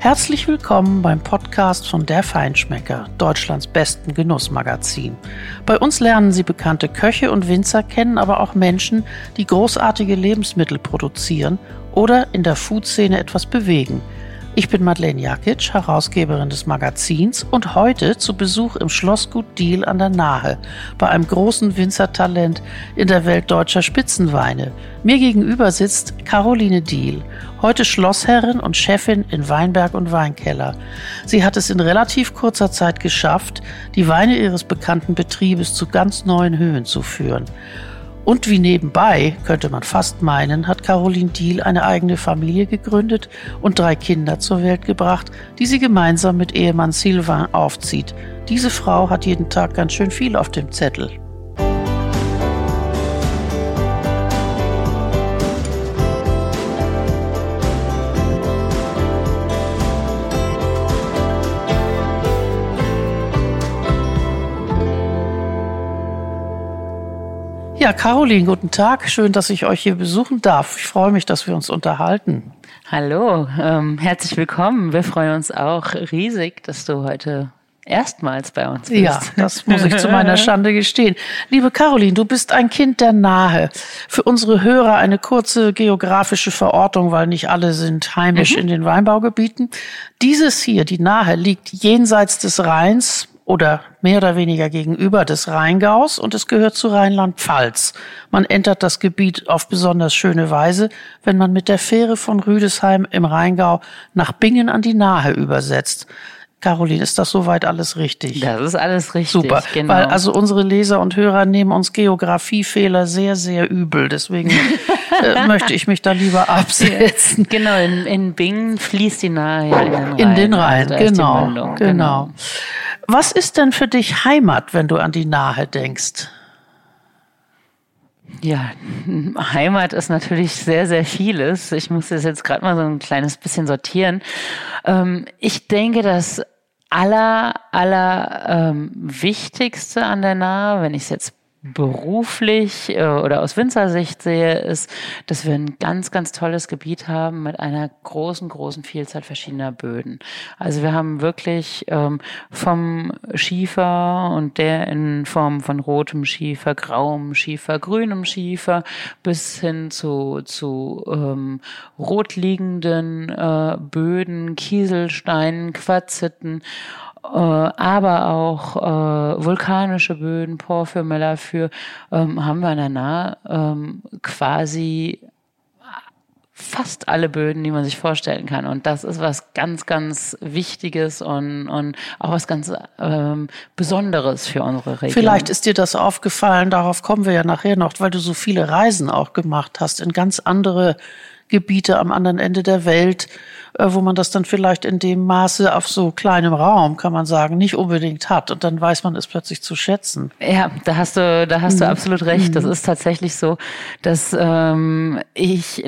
Herzlich willkommen beim Podcast von Der Feinschmecker, Deutschlands besten Genussmagazin. Bei uns lernen Sie bekannte Köche und Winzer kennen, aber auch Menschen, die großartige Lebensmittel produzieren oder in der Foodszene etwas bewegen – ich bin Madeleine Jakic, Herausgeberin des Magazins und heute zu Besuch im Schlossgut Diel an der Nahe bei einem großen Winzertalent in der Welt deutscher Spitzenweine. Mir gegenüber sitzt Caroline Diel, heute Schlossherrin und Chefin in Weinberg und Weinkeller. Sie hat es in relativ kurzer Zeit geschafft, die Weine ihres bekannten Betriebes zu ganz neuen Höhen zu führen. Und wie nebenbei, könnte man fast meinen, hat Caroline Diel eine eigene Familie gegründet und drei Kinder zur Welt gebracht, die sie gemeinsam mit Ehemann Sylvain aufzieht. Diese Frau hat jeden Tag ganz schön viel auf dem Zettel. Ja, Caroline, guten Tag. Schön, dass ich euch hier besuchen darf. Ich freue mich, dass wir uns unterhalten. Hallo, ähm, herzlich willkommen. Wir freuen uns auch riesig, dass du heute erstmals bei uns bist. Ja, das muss ich zu meiner Schande gestehen. Liebe Caroline, du bist ein Kind der Nahe. Für unsere Hörer eine kurze geografische Verortung, weil nicht alle sind heimisch mhm. in den Weinbaugebieten. Dieses hier, die Nahe, liegt jenseits des Rheins oder mehr oder weniger gegenüber des Rheingaus und es gehört zu Rheinland-Pfalz. Man entert das Gebiet auf besonders schöne Weise, wenn man mit der Fähre von Rüdesheim im Rheingau nach Bingen an die Nahe übersetzt. Caroline, ist das soweit alles richtig? Das ist alles richtig. Super. Genau. Weil also unsere Leser und Hörer nehmen uns Geografiefehler sehr, sehr übel. Deswegen äh, möchte ich mich da lieber absetzen. Genau, in, in Bingen fließt die Nahe ja in den Rhein. In den Rhein, also genau, genau. genau. Was ist denn für dich Heimat, wenn du an die Nahe denkst? Ja, Heimat ist natürlich sehr, sehr vieles. Ich muss das jetzt gerade mal so ein kleines bisschen sortieren. Ähm, ich denke, das aller, aller ähm, Wichtigste an der Nahe, wenn ich es jetzt beruflich äh, oder aus Winzersicht sehe, ist, dass wir ein ganz, ganz tolles Gebiet haben mit einer großen, großen Vielzahl verschiedener Böden. Also wir haben wirklich ähm, vom Schiefer und der in Form von rotem Schiefer, grauem Schiefer, grünem Schiefer bis hin zu, zu ähm, rotliegenden äh, Böden, Kieselsteinen, Quarziten äh, aber auch äh, vulkanische Böden, Porphyr, für ähm, haben wir an der Nahe ähm, quasi fast alle Böden, die man sich vorstellen kann. Und das ist was ganz, ganz Wichtiges und, und auch was ganz ähm, Besonderes für unsere Region. Vielleicht ist dir das aufgefallen, darauf kommen wir ja nachher noch, weil du so viele Reisen auch gemacht hast in ganz andere Gebiete am anderen Ende der Welt äh, wo man das dann vielleicht in dem Maße auf so kleinem Raum, kann man sagen, nicht unbedingt hat. Und dann weiß man es plötzlich zu schätzen. Ja, da hast du, da hast mhm. du absolut recht. Das mhm. ist tatsächlich so, dass ähm, ich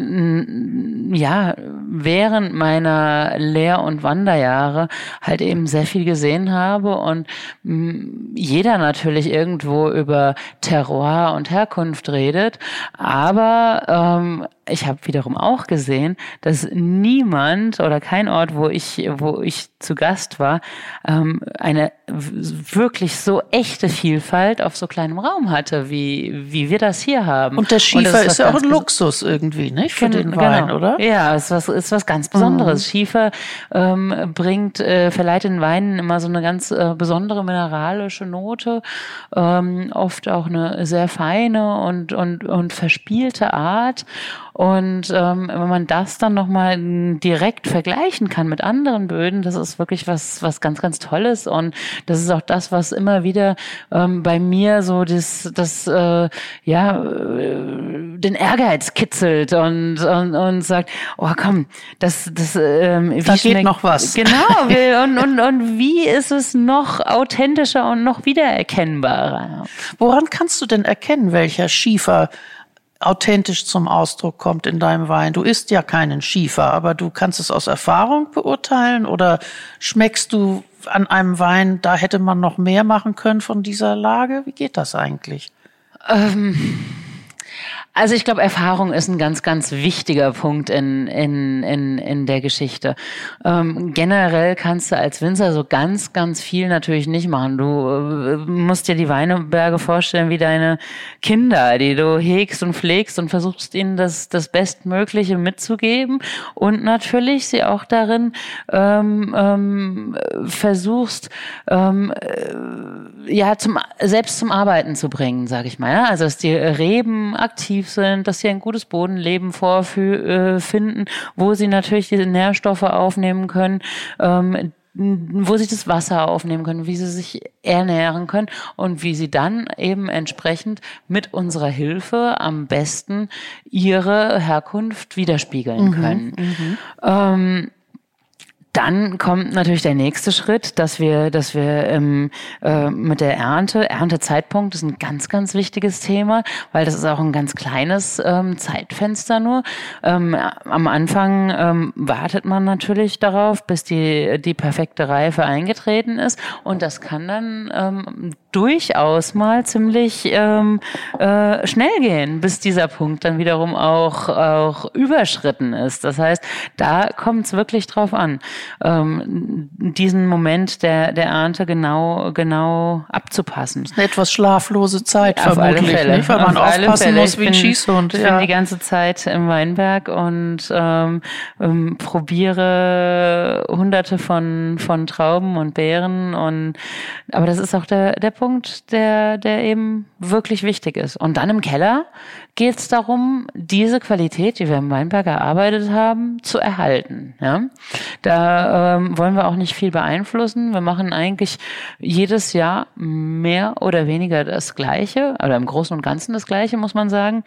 ja während meiner Lehr- und Wanderjahre halt eben sehr viel gesehen habe und mh, jeder natürlich irgendwo über Terroir und Herkunft redet, aber ähm, ich habe wiederum auch gesehen, dass niemand oder kein Ort, wo ich, wo ich zu Gast war, ähm, eine wirklich so echte Vielfalt auf so kleinem Raum hatte, wie, wie wir das hier haben. Und der Schiefer Und ist, ist ja auch ein Luxus irgendwie, nicht? Für den Wein, genau. oder? Ja, ist was, ist was ganz Besonderes. Mhm. Schiefer ähm, bringt, äh, verleiht den Weinen immer so eine ganz äh, besondere mineralische Note, ähm, oft auch eine sehr feine und, und, und verspielte Art. Und ähm, wenn man das dann nochmal direkt vergleichen kann mit anderen Böden, das ist wirklich was, was ganz, ganz Tolles. Und das ist auch das, was immer wieder ähm, bei mir so das, das äh, ja, äh, den Ehrgeiz kitzelt und, und, und sagt, oh komm, das, das, ähm, wie da geht noch was. Genau, und, und, und wie ist es noch authentischer und noch wiedererkennbarer? Woran kannst du denn erkennen, welcher Schiefer authentisch zum Ausdruck kommt in deinem Wein. Du isst ja keinen Schiefer, aber du kannst es aus Erfahrung beurteilen oder schmeckst du an einem Wein, da hätte man noch mehr machen können von dieser Lage? Wie geht das eigentlich? Ähm Also ich glaube, Erfahrung ist ein ganz, ganz wichtiger Punkt in, in, in, in der Geschichte. Ähm, generell kannst du als Winzer so ganz, ganz viel natürlich nicht machen. Du äh, musst dir die Weinberge vorstellen wie deine Kinder, die du hegst und pflegst und versuchst ihnen das, das Bestmögliche mitzugeben und natürlich sie auch darin ähm, ähm, versuchst, ähm, äh, ja, zum, selbst zum Arbeiten zu bringen, sage ich mal. Ja? Also dass die Reben aktiv aktiv sind, dass sie ein gutes Bodenleben vorfinden, wo sie natürlich diese Nährstoffe aufnehmen können, ähm, wo sie das Wasser aufnehmen können, wie sie sich ernähren können und wie sie dann eben entsprechend mit unserer Hilfe am besten ihre Herkunft widerspiegeln mhm, können. Mhm, ähm, dann kommt natürlich der nächste Schritt, dass wir, dass wir ähm, äh, mit der Ernte, Erntezeitpunkt ist ein ganz, ganz wichtiges Thema, weil das ist auch ein ganz kleines ähm, Zeitfenster nur. Ähm, am Anfang ähm, wartet man natürlich darauf, bis die, die perfekte Reife eingetreten ist und das kann dann ähm, durchaus mal ziemlich ähm, äh, schnell gehen, bis dieser Punkt dann wiederum auch, auch überschritten ist. Das heißt, da kommt es wirklich drauf an ähm, diesen Moment der, der Ernte genau, genau abzupassen. Eine etwas schlaflose Zeit Auf vermutlich, Fälle. nicht? weil man Auf aufpassen muss wie ein Schießhund. Ich ja. bin die ganze Zeit im Weinberg und ähm, ähm, probiere hunderte von, von Trauben und Beeren und aber das ist auch der, der Punkt, der, der eben wirklich wichtig ist. Und dann im Keller geht es darum, diese Qualität, die wir im Weinberg erarbeitet haben, zu erhalten. Ja? Da ähm, wollen wir auch nicht viel beeinflussen. Wir machen eigentlich jedes Jahr mehr oder weniger das Gleiche, oder im Großen und Ganzen das Gleiche, muss man sagen.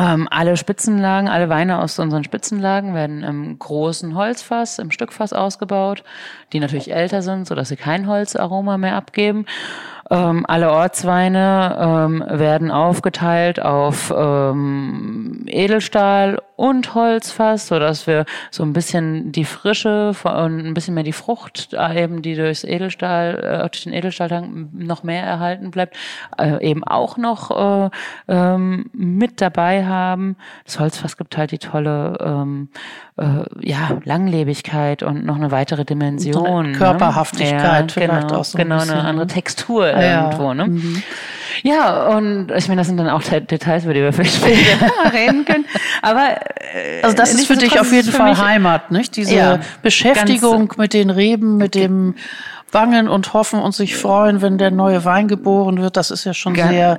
Ähm, alle Spitzenlagen, alle Weine aus unseren Spitzenlagen werden im großen Holzfass, im Stückfass ausgebaut, die natürlich älter sind, so dass sie kein Holzaroma mehr abgeben. Ähm, alle Ortsweine ähm, werden aufgeteilt auf ähm, Edelstahl und Holzfass, so dass wir so ein bisschen die Frische und ein bisschen mehr die Frucht äh, eben, die durchs Edelstahl, äh, durch den Edelstahltank noch mehr erhalten bleibt, äh, eben auch noch äh, ähm, mit dabei haben. Das Holzfass gibt halt die tolle ähm, äh, ja, Langlebigkeit und noch eine weitere Dimension. Ne? Körperhaftigkeit ne? ja, genau, auch so genau, ein eine andere ne? Textur ah, irgendwo. Ne? Mhm. Ja, und ich meine, das sind dann auch Details, über die wir vielleicht später reden können. Aber äh, also das ist für dich auf jeden Fall Heimat, nicht? Diese ja, Beschäftigung mit den Reben, mit dem Bangen und Hoffen und sich freuen, wenn der neue Wein geboren wird. Das ist ja schon sehr,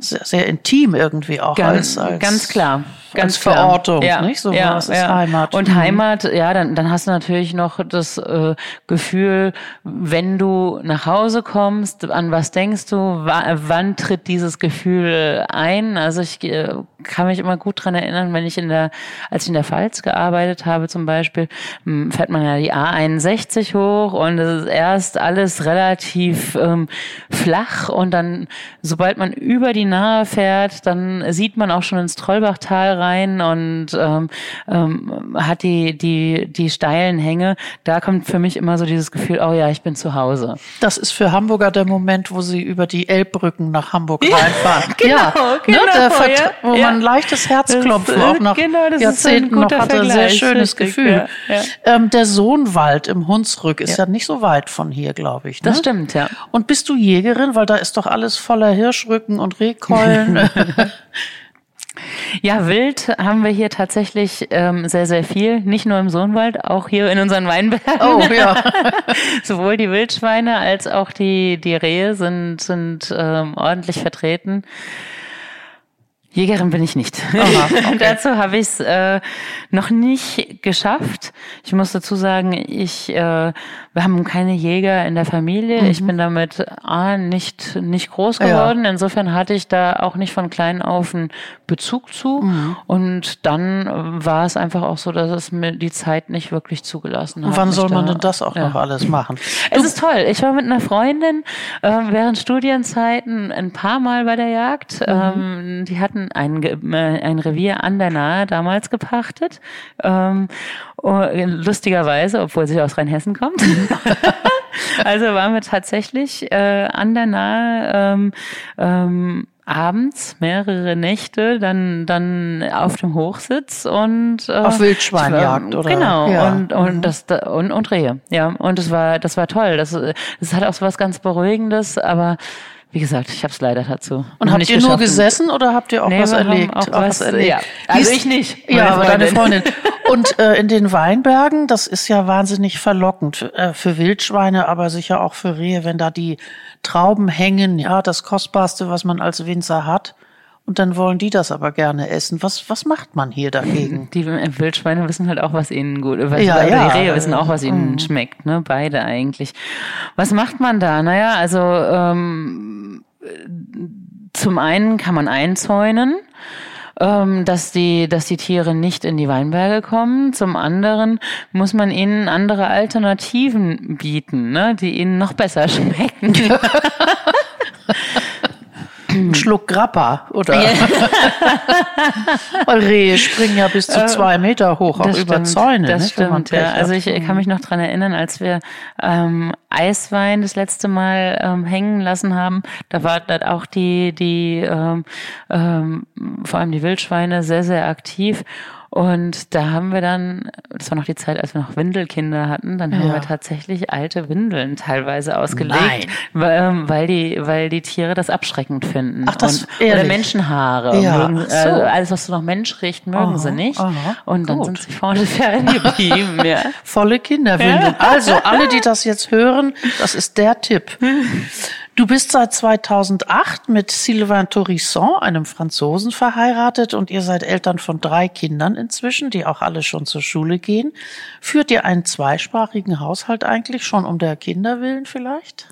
sehr, sehr intim irgendwie auch ganz, als, als ganz klar ganz Verortung, ja, nicht? So ja, was ist ja. Heimat. Und mhm. Heimat, ja, dann, dann hast du natürlich noch das äh, Gefühl, wenn du nach Hause kommst, an was denkst du, wann tritt dieses Gefühl ein? Also ich äh, kann mich immer gut dran erinnern, wenn ich in der, als ich in der Pfalz gearbeitet habe zum Beispiel, hm, fährt man ja die A61 hoch und es ist erst alles relativ ähm, flach und dann, sobald man über die Nahe fährt, dann sieht man auch schon ins Trollbachtal rein und ähm, ähm, hat die, die, die steilen Hänge. Da kommt für mich immer so dieses Gefühl, oh ja, ich bin zu Hause. Das ist für Hamburger der Moment, wo sie über die Elbbrücken nach Hamburg ja, reinfahren. Genau, ja, genau. Ne, ja, wo man ein leichtes Herzklopfen das, auch nach genau, Jahrzehnten noch hatte. Ein sehr schönes richtig, Gefühl. Ähm, der Sohnwald im Hunsrück ist ja. nicht so weit von hier, glaube ich. Ne? Das stimmt, ja. Und bist du Jägerin? Weil da ist doch alles voller Hirschrücken und Rehkeulen. Ja, Wild haben wir hier tatsächlich ähm, sehr, sehr viel. Nicht nur im Sohnwald, auch hier in unseren Weinbergen. Oh, ja. Sowohl die Wildschweine als auch die, die Rehe sind, sind ähm, ordentlich vertreten. Jägerin bin ich nicht. Aha, okay. Dazu habe ich es äh, noch nicht geschafft. Ich muss dazu sagen, ich, äh, wir haben keine Jäger in der Familie. Mhm. Ich bin damit A, nicht, nicht groß geworden. Ja. Insofern hatte ich da auch nicht von klein auf einen Bezug zu. Mhm. Und dann war es einfach auch so, dass es mir die Zeit nicht wirklich zugelassen hat. Und wann soll man denn das auch ja. noch alles machen? Es du ist toll. Ich war mit einer Freundin äh, während Studienzeiten ein paar Mal bei der Jagd. Mhm. Ähm, die hatten ein, ein Revier an der Nahe damals gepachtet. Ähm, oh, lustigerweise, obwohl sie aus Rheinhessen kommt. also waren wir tatsächlich äh, an der Nahe ähm, ähm, abends mehrere Nächte dann dann auf dem Hochsitz und äh, auf Wildschweinjagd oder genau ja. und und mhm. das und und Rehe ja und das war das war toll das das hat auch so was ganz beruhigendes aber wie gesagt, ich habe es leider dazu. Und habt ihr nur gesessen oder habt ihr auch nee, was erlebt? Auch, was, was erlebt? Ja. Also ich nicht. Ja, aber deine Freundin. Und äh, in den Weinbergen, das ist ja wahnsinnig verlockend äh, für Wildschweine, aber sicher auch für Rehe, wenn da die Trauben hängen, ja, das kostbarste, was man als Winzer hat. Und dann wollen die das aber gerne essen. Was, was macht man hier dagegen? Die Wildschweine wissen halt auch, was ihnen gut, was, ja, also ja. die Rehe wissen auch, was ihnen mhm. schmeckt, ne? Beide eigentlich. Was macht man da? Naja, also ähm, zum einen kann man einzäunen ähm, dass die, dass die Tiere nicht in die Weinberge kommen. Zum anderen muss man ihnen andere Alternativen bieten, ne, die ihnen noch besser schmecken. einen Schluck Grappa, oder? Ja. Weil Rehe springen ja bis zu äh, zwei Meter hoch, auch das über stimmt, Zäune. Das ne, stimmt, ja. Also ich kann mich noch dran erinnern, als wir ähm, Eiswein das letzte Mal ähm, hängen lassen haben, da war dann auch die, die ähm, ähm, vor allem die Wildschweine sehr, sehr aktiv. Und da haben wir dann, das war noch die Zeit, als wir noch Windelkinder hatten, dann ja. haben wir tatsächlich alte Windeln teilweise ausgelegt, weil, ähm, weil die, weil die Tiere das abschreckend finden. Ach, das und, Oder Menschenhaare. Ja. Mögen, so. also alles, was so noch Mensch riecht, mögen aha, sie nicht. Aha, und dann gut. sind sie vorne ferngeblieben. ja. Volle Kinderwindeln. Also, alle, die das jetzt hören, das ist der Tipp. Du bist seit 2008 mit Sylvain Torisson, einem Franzosen, verheiratet und ihr seid Eltern von drei Kindern inzwischen, die auch alle schon zur Schule gehen. Führt ihr einen zweisprachigen Haushalt eigentlich schon um der Kinder willen vielleicht?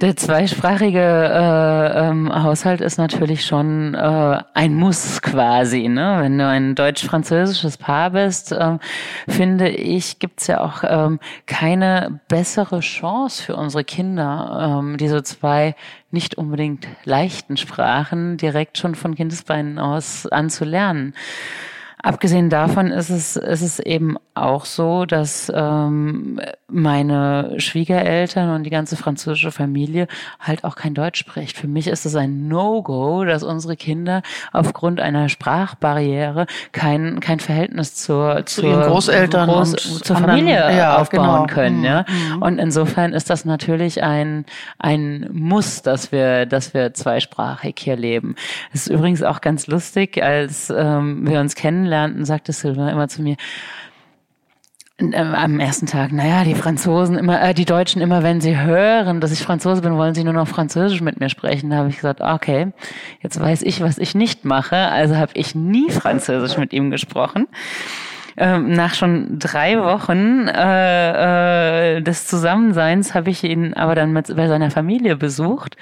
Der zweisprachige äh, ähm, Haushalt ist natürlich schon äh, ein Muss quasi. Ne? Wenn du ein deutsch-französisches Paar bist, äh, finde ich, gibt's ja auch ähm, keine bessere Chance für unsere Kinder, ähm, diese zwei nicht unbedingt leichten Sprachen direkt schon von Kindesbeinen aus anzulernen. Abgesehen davon ist es, ist es eben auch so, dass ähm, meine Schwiegereltern und die ganze französische Familie halt auch kein Deutsch spricht. Für mich ist es ein No-Go, dass unsere Kinder aufgrund einer Sprachbarriere kein, kein Verhältnis zur, zu zur Großeltern Groß, und zur Familie ja, aufbauen genau. können. Mhm. Ja? Mhm. Und insofern ist das natürlich ein, ein Muss, dass wir, dass wir zweisprachig hier leben. Es ist übrigens auch ganz lustig, als ähm, wir uns kennenlernen, kennenlernten, sagte Silva immer zu mir, äh, am ersten Tag, naja, die Franzosen immer, äh, die Deutschen immer, wenn sie hören, dass ich Franzose bin, wollen sie nur noch Französisch mit mir sprechen. Da habe ich gesagt, okay, jetzt weiß ich, was ich nicht mache. Also habe ich nie Französisch mit ihm gesprochen ähm, nach schon drei Wochen äh, äh, des Zusammenseins habe ich ihn aber dann mit bei seiner Familie besucht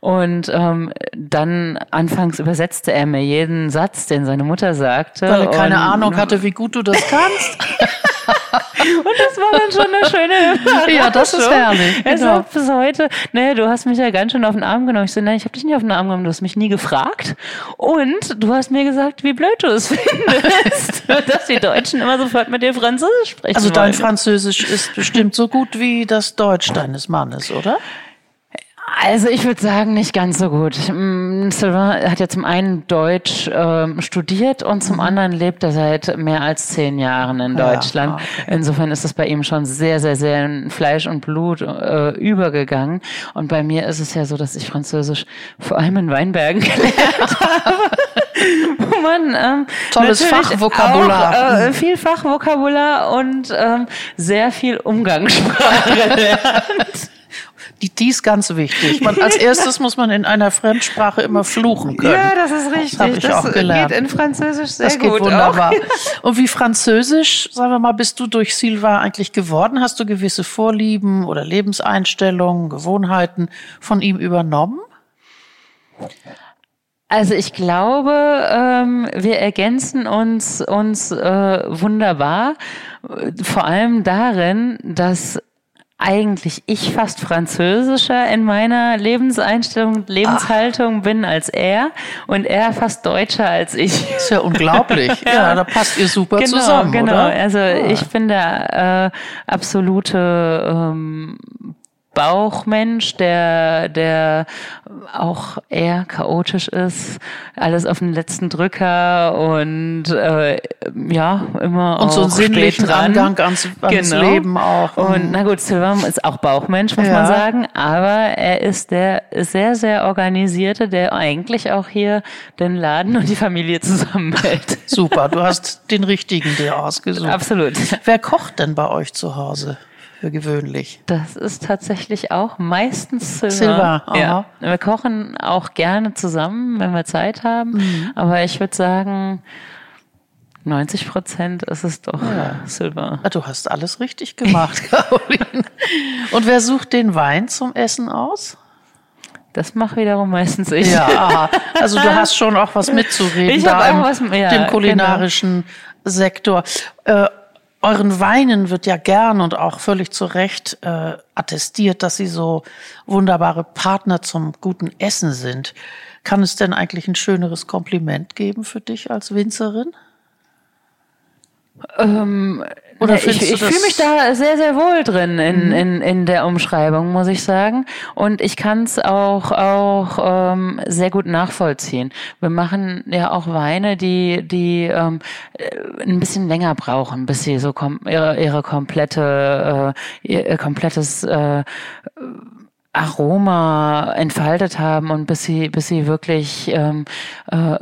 und ähm, dann anfangs übersetzte er mir jeden Satz, den seine Mutter sagte. Weil er keine Ahnung hatte, wie gut du das kannst. Und das war dann schon eine schöne. Ja, das ist herrlich. Es genau. bis heute, naja, du hast mich ja ganz schön auf den Arm genommen. Ich so, nein, ich habe dich nicht auf den Arm genommen, du hast mich nie gefragt. Und du hast mir gesagt, wie blöd du es findest, dass die Deutschen immer sofort mit dir Französisch sprechen Also dein wollen. Französisch ist bestimmt so gut wie das Deutsch deines Mannes, oder? Also ich würde sagen, nicht ganz so gut. Mm, Sylvain hat ja zum einen Deutsch ähm, studiert und zum mhm. anderen lebt er seit mehr als zehn Jahren in Deutschland. Ja, okay. Insofern ist es bei ihm schon sehr, sehr, sehr in Fleisch und Blut äh, übergegangen. Und bei mir ist es ja so, dass ich Französisch vor allem in Weinbergen gelernt habe. Man ähm, Tolles Fachvokabular. Auch, äh, viel Fachvokabular und ähm, sehr viel Umgangssprache lernt. Die, die ist ganz wichtig. Man, als erstes muss man in einer Fremdsprache immer fluchen können. Ja, das ist richtig. Das habe ich das auch gelernt. geht in Französisch sehr das geht gut. wunderbar. Auch. Und wie Französisch, sagen wir mal, bist du durch Silva eigentlich geworden? Hast du gewisse Vorlieben oder Lebenseinstellungen, Gewohnheiten von ihm übernommen? Also ich glaube, ähm, wir ergänzen uns uns äh, wunderbar, vor allem darin, dass eigentlich ich fast französischer in meiner Lebenseinstellung, Lebenshaltung Ach. bin als er und er fast deutscher als ich. ist ja unglaublich. ja. ja, da passt ihr super genau, zusammen, genau. Oder? Also ah. ich bin der äh, absolute ähm, Bauchmensch, der, der auch eher chaotisch ist, alles auf den letzten Drücker und äh, ja, immer und so einen sinnlichen dran. Angang ans, ans genau. Leben auch. Und na gut, Silvan ist auch Bauchmensch, muss ja. man sagen, aber er ist der sehr, sehr organisierte, der eigentlich auch hier den Laden und die Familie zusammenhält. Super, du hast den richtigen dir ausgesucht. Absolut. Wer kocht denn bei euch zu Hause? Für gewöhnlich? Das ist tatsächlich auch meistens Silber. Silber, ja. Wir kochen auch gerne zusammen, wenn wir Zeit haben. Mhm. Aber ich würde sagen, 90 Prozent ist es doch ja. Silber. Ah, du hast alles richtig gemacht, Caroline. Und wer sucht den Wein zum Essen aus? Das mache wiederum meistens ich. Ja, also du hast schon auch was mitzureden ich da im, was, ja, dem kulinarischen genau. Sektor. Äh, euren Weinen wird ja gern und auch völlig zu Recht äh, attestiert, dass sie so wunderbare Partner zum guten Essen sind. Kann es denn eigentlich ein schöneres Kompliment geben für dich als Winzerin? Ähm, Oder ich, ich fühle mich da sehr, sehr wohl drin in, mhm. in, in der Umschreibung, muss ich sagen. Und ich kann es auch, auch ähm, sehr gut nachvollziehen. Wir machen ja auch Weine, die, die ähm, äh, ein bisschen länger brauchen, bis sie so kom ihre, ihre komplette, äh, ihr komplettes äh, Aroma entfaltet haben und bis sie, bis sie wirklich ähm, äh,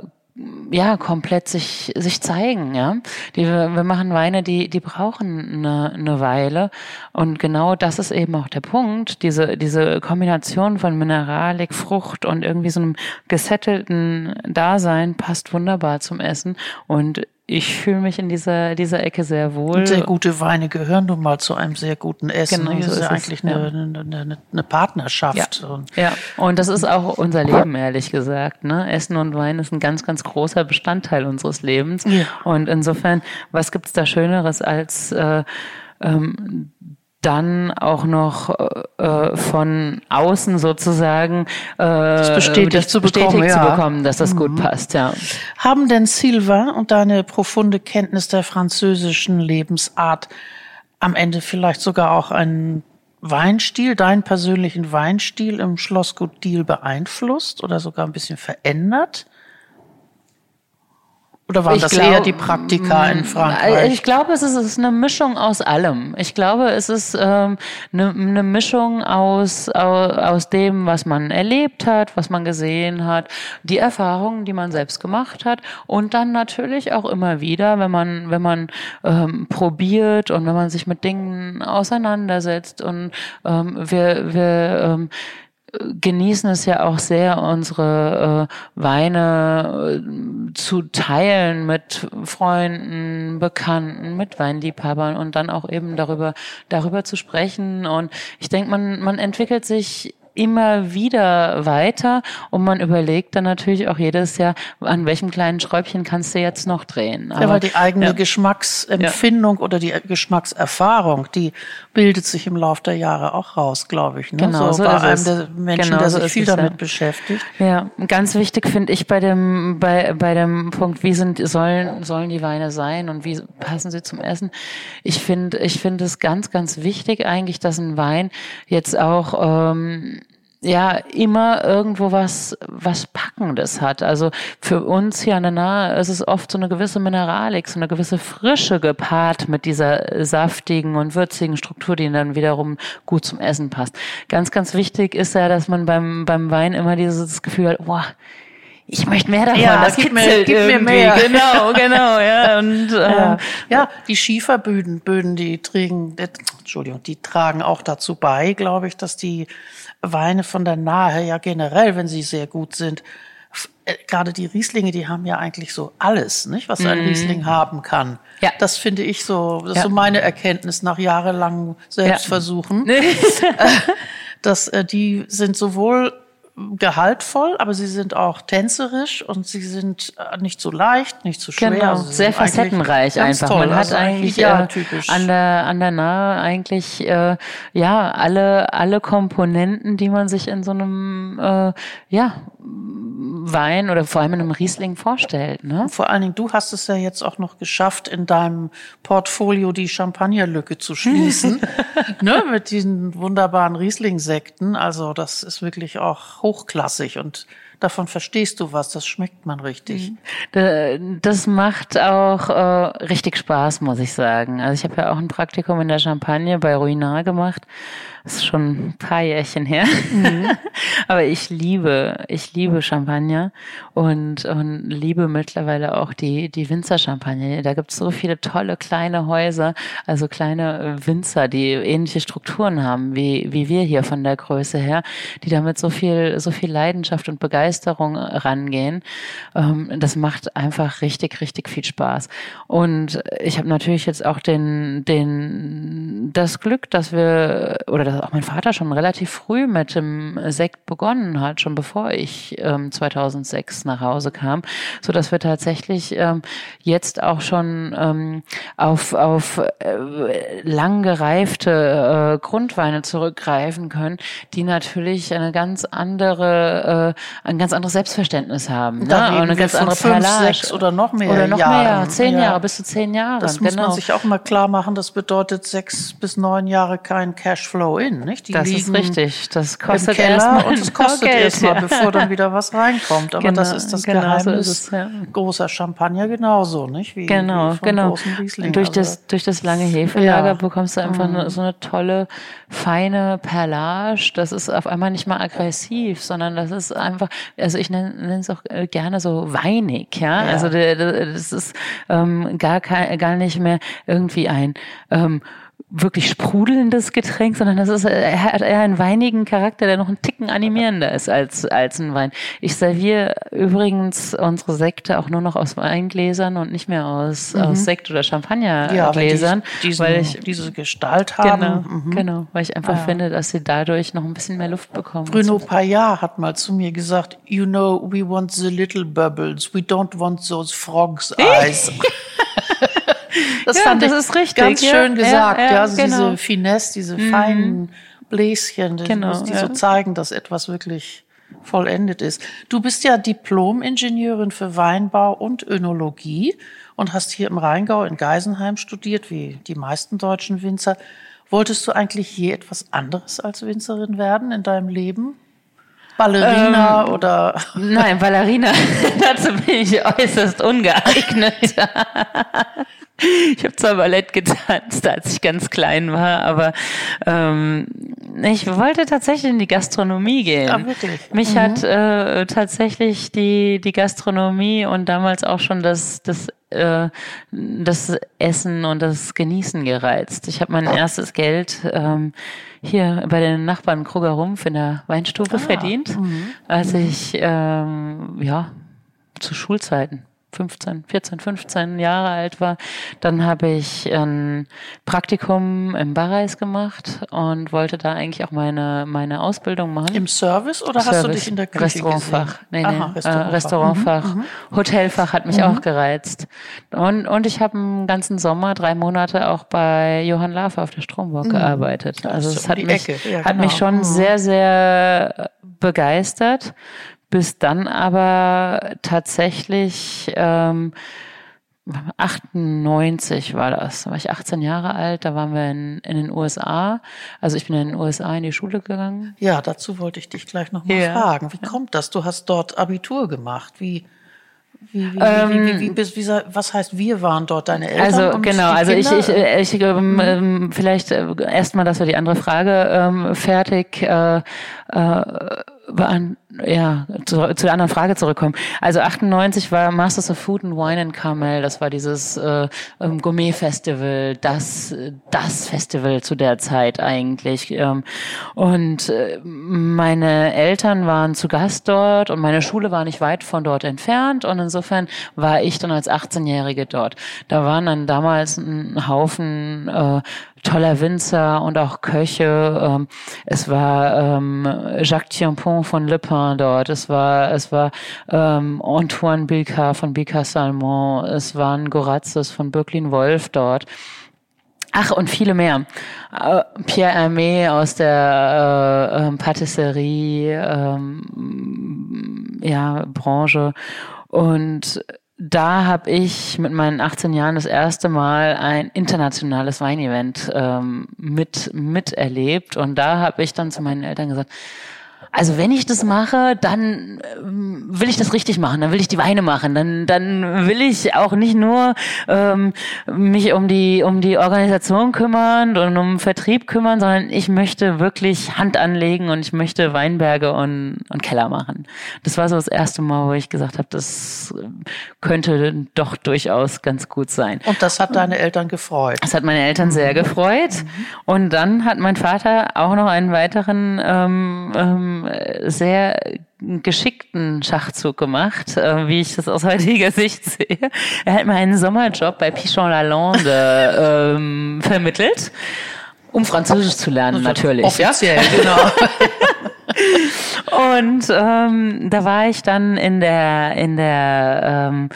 ja komplett sich sich zeigen ja. Die wir, machen Weine die die brauchen eine, eine Weile. Und genau das ist eben auch der Punkt. Diese diese Kombination von Mineralik Frucht und irgendwie so einem gesettelten Dasein passt wunderbar zum Essen. Und ich fühle mich in dieser, dieser Ecke sehr wohl. Und sehr gute Weine gehören nun mal zu einem sehr guten Essen. Genau, das ist, ist eigentlich es, eine, ja. eine, eine, eine, Partnerschaft. Ja. Und, ja, und das ist auch unser Leben, ehrlich gesagt. Ne? Essen und Wein ist ein ganz, ganz großer Bestandteil unseres Lebens. Ja. Und insofern, was gibt's da Schöneres als äh, ähm, dann auch noch äh, von außen sozusagen äh, das bestätigt, das zu, bestätigt bekommen, zu bekommen, dass das mhm. gut passt. Ja. Haben denn Silva und deine profunde Kenntnis der französischen Lebensart am Ende vielleicht sogar auch einen Weinstil, deinen persönlichen Weinstil im Schlossgut Deal beeinflusst oder sogar ein bisschen verändert? Oder waren ich das glaub, eher die Praktika in mm, Frankreich? Ich glaube, es ist, es ist eine Mischung aus allem. Ich glaube, es ist ähm, eine, eine Mischung aus, aus, aus dem, was man erlebt hat, was man gesehen hat, die Erfahrungen, die man selbst gemacht hat und dann natürlich auch immer wieder, wenn man, wenn man ähm, probiert und wenn man sich mit Dingen auseinandersetzt und ähm, wir, wir ähm, genießen es ja auch sehr, unsere äh, Weine äh, zu teilen mit Freunden, Bekannten, mit Weinliebhabern und dann auch eben darüber, darüber zu sprechen. Und ich denke, man, man entwickelt sich immer wieder weiter und man überlegt dann natürlich auch jedes Jahr, an welchem kleinen Schräubchen kannst du jetzt noch drehen. Aber, ja, weil die eigene ja. Geschmacksempfindung ja. oder die Geschmackserfahrung, die bildet sich im Laufe der Jahre auch raus, glaube ich. Ne? Genau, so, so bei einem der Menschen, genau, der sich so viel damit ja. beschäftigt. Ja, ganz wichtig finde ich bei dem, bei, bei dem Punkt, wie sind, sollen, sollen die Weine sein und wie passen sie zum Essen? Ich finde, ich finde es ganz, ganz wichtig eigentlich, dass ein Wein jetzt auch, ähm, ja immer irgendwo was was packendes hat. Also für uns hier an der Nahe ist es oft so eine gewisse Mineralik, so eine gewisse Frische gepaart mit dieser saftigen und würzigen Struktur, die dann wiederum gut zum Essen passt. Ganz ganz wichtig ist ja, dass man beim beim Wein immer dieses Gefühl hat, boah, ich möchte mehr davon. Ja, das gib mir, gib mir mehr. Genau, genau, ja. Und, ähm, ja. ja, die Schieferböden, Böden, die tragen, Entschuldigung, die tragen auch dazu bei, glaube ich, dass die Weine von der Nahe ja generell, wenn sie sehr gut sind, äh, gerade die Rieslinge, die haben ja eigentlich so alles, nicht, was ein mm. Riesling haben kann. Ja. Das finde ich so, das ist so meine Erkenntnis nach jahrelangem Selbstversuchen. Ja. dass äh, die sind sowohl gehaltvoll, aber sie sind auch tänzerisch und sie sind äh, nicht so leicht, nicht so schwer. Genau, also sehr facettenreich einfach. Toll. Man hat also eigentlich ja, äh, an der an der Nahe eigentlich äh, ja alle alle Komponenten, die man sich in so einem äh, ja Wein oder vor allem in einem Riesling vorstellt. Ne? Vor allen Dingen, du hast es ja jetzt auch noch geschafft, in deinem Portfolio die Champagnerlücke zu schließen ne, mit diesen wunderbaren Riesling-Sekten. Also das ist wirklich auch hochklassig und davon verstehst du was, das schmeckt man richtig. Mhm. Das macht auch äh, richtig Spaß, muss ich sagen. Also ich habe ja auch ein Praktikum in der Champagne bei Ruinart gemacht. Das ist schon ein paar Jährchen her. Mhm. Aber ich liebe, ich liebe Champagner und, und liebe mittlerweile auch die, die Winzer-Champagne. Da gibt es so viele tolle kleine Häuser, also kleine Winzer, die ähnliche Strukturen haben, wie, wie wir hier von der Größe her, die damit so viel, so viel Leidenschaft und Begeisterung rangehen. Ähm, das macht einfach richtig, richtig viel Spaß. Und ich habe natürlich jetzt auch den, den, das Glück, dass wir, oder dass auch mein Vater schon relativ früh mit dem Sekt begonnen hat, schon bevor ich ähm, 2006 nach Hause kam, so dass wir tatsächlich ähm, jetzt auch schon ähm, auf, auf äh, lang gereifte äh, Grundweine zurückgreifen können, die natürlich eine ganz andere, äh, ein ganz anderes Selbstverständnis haben. Ne? Da ne? eine ganz andere fünf, Perlage. sechs oder noch mehr Oder noch Jahren. mehr, zehn ja. Jahre, bis zu zehn Jahre. Das muss genau. man sich auch mal klar machen. Das bedeutet sechs bis neun Jahre kein Cashflow in. Nicht? Die das ist richtig. Das kostet Keller und es kostet erstmal, bevor dann wieder was reinkommt. Aber genau, das ist das genau Geheimnis. So ja. Großer Champagner genauso, nicht? Wie, genau, wie genau. Durch das, also, durch das lange Hefelager ja. bekommst du einfach mhm. so eine tolle, feine Perlage. Das ist auf einmal nicht mal aggressiv, sondern das ist einfach, also ich nenne es auch äh, gerne so weinig, ja. ja. Also das ist ähm, gar kein, gar nicht mehr irgendwie ein ähm, wirklich sprudelndes Getränk, sondern das ist, er hat eher einen weinigen Charakter, der noch ein Ticken animierender ist als, als ein Wein. Ich serviere übrigens unsere Sekte auch nur noch aus Weingläsern und nicht mehr aus, mhm. aus Sekt- oder Champagnergläsern. Ja, die, diesen, weil ich diese Gestalt haben. Genau, mhm. genau weil ich einfach ah, ja. finde, dass sie dadurch noch ein bisschen mehr Luft bekommen. Bruno Payard hat mal zu mir gesagt, you know, we want the little bubbles, we don't want those frogs eyes. Das ja, fand das ich ist richtig. ganz ja, schön gesagt. Ja, ja also genau. diese Finesse, diese mhm. feinen Bläschen, die, genau, die so zeigen, dass etwas wirklich vollendet ist. Du bist ja Diplom-Ingenieurin für Weinbau und Önologie und hast hier im Rheingau in Geisenheim studiert, wie die meisten deutschen Winzer. Wolltest du eigentlich je etwas anderes als Winzerin werden in deinem Leben? Ballerina ähm, oder? Nein, Ballerina. Dazu bin ich äußerst ungeeignet. Ich habe zwar Ballett getanzt, als ich ganz klein war, aber ähm, ich wollte tatsächlich in die Gastronomie gehen. Ah, wirklich? Mich mhm. hat äh, tatsächlich die, die Gastronomie und damals auch schon das, das äh, das Essen und das Genießen gereizt. Ich habe mein erstes Geld ähm, hier bei den Nachbarn Kruger Rumpf in der Weinstufe ah, verdient, mhm. als ich ähm, ja zu Schulzeiten 15, 14, 15 Jahre alt war, dann habe ich ein Praktikum im Barreis gemacht und wollte da eigentlich auch meine, meine Ausbildung machen. Im Service oder Service, hast du dich in der Küche Restaurantfach. Nee, nee, Aha, Restaurantfach. Äh, Restaurantfach. Mhm, Hotelfach hat mich mhm. auch gereizt. Und, und ich habe einen ganzen Sommer, drei Monate auch bei Johann Lafer auf der Stromburg mhm. gearbeitet. Also es hat, mich, ja, hat mich genau. schon mhm. sehr, sehr begeistert bis dann aber tatsächlich ähm, 98 war das, da war ich 18 Jahre alt, da waren wir in, in den USA. Also ich bin in den USA in die Schule gegangen. Ja, dazu wollte ich dich gleich noch mal ja. fragen. Wie kommt das? Du hast dort Abitur gemacht. Wie, wie, wie, ähm, wie, wie, wie, was heißt, wir waren dort deine Eltern? Also genau, also ich, ich, ich, ähm, mhm. vielleicht äh, erstmal, dass wir die andere Frage ähm, fertig äh, ja, zu, zu der anderen Frage zurückkommen. Also 98 war Masters of Food and Wine in Carmel. Das war dieses äh, ähm, Gourmet-Festival, das, das Festival zu der Zeit eigentlich. Ähm, und äh, meine Eltern waren zu Gast dort und meine Schule war nicht weit von dort entfernt. Und insofern war ich dann als 18-Jährige dort. Da waren dann damals ein Haufen äh, toller Winzer und auch Köche. Ähm, es war ähm, Jacques Tiampon von Le Pen dort. Es war, es war ähm, Antoine Bilka von Bilka Salmon. Es waren Gorazes von Birklin Wolf dort. Ach, und viele mehr. Äh, Pierre Hermé aus der äh, äh, Patisserie, ähm, ja, Branche. Und da habe ich mit meinen 18 Jahren das erste Mal ein internationales Weinevent ähm, mit miterlebt. Und da habe ich dann zu meinen Eltern gesagt, also wenn ich das mache, dann ähm, will ich das richtig machen, dann will ich die Weine machen, dann dann will ich auch nicht nur ähm, mich um die um die Organisation kümmern und um Vertrieb kümmern, sondern ich möchte wirklich Hand anlegen und ich möchte Weinberge und, und Keller machen. Das war so das erste Mal, wo ich gesagt habe, das könnte doch durchaus ganz gut sein. Und das hat deine Eltern gefreut. Das hat meine Eltern sehr gefreut. Mhm. Und dann hat mein Vater auch noch einen weiteren ähm, ähm, sehr geschickten Schachzug gemacht, äh, wie ich das aus heutiger Sicht sehe. Er hat mir einen Sommerjob bei Pichon Lalande ähm, vermittelt, um Französisch zu lernen, natürlich. Offiziell, ja? genau. Und ähm, da war ich dann in der in der ähm,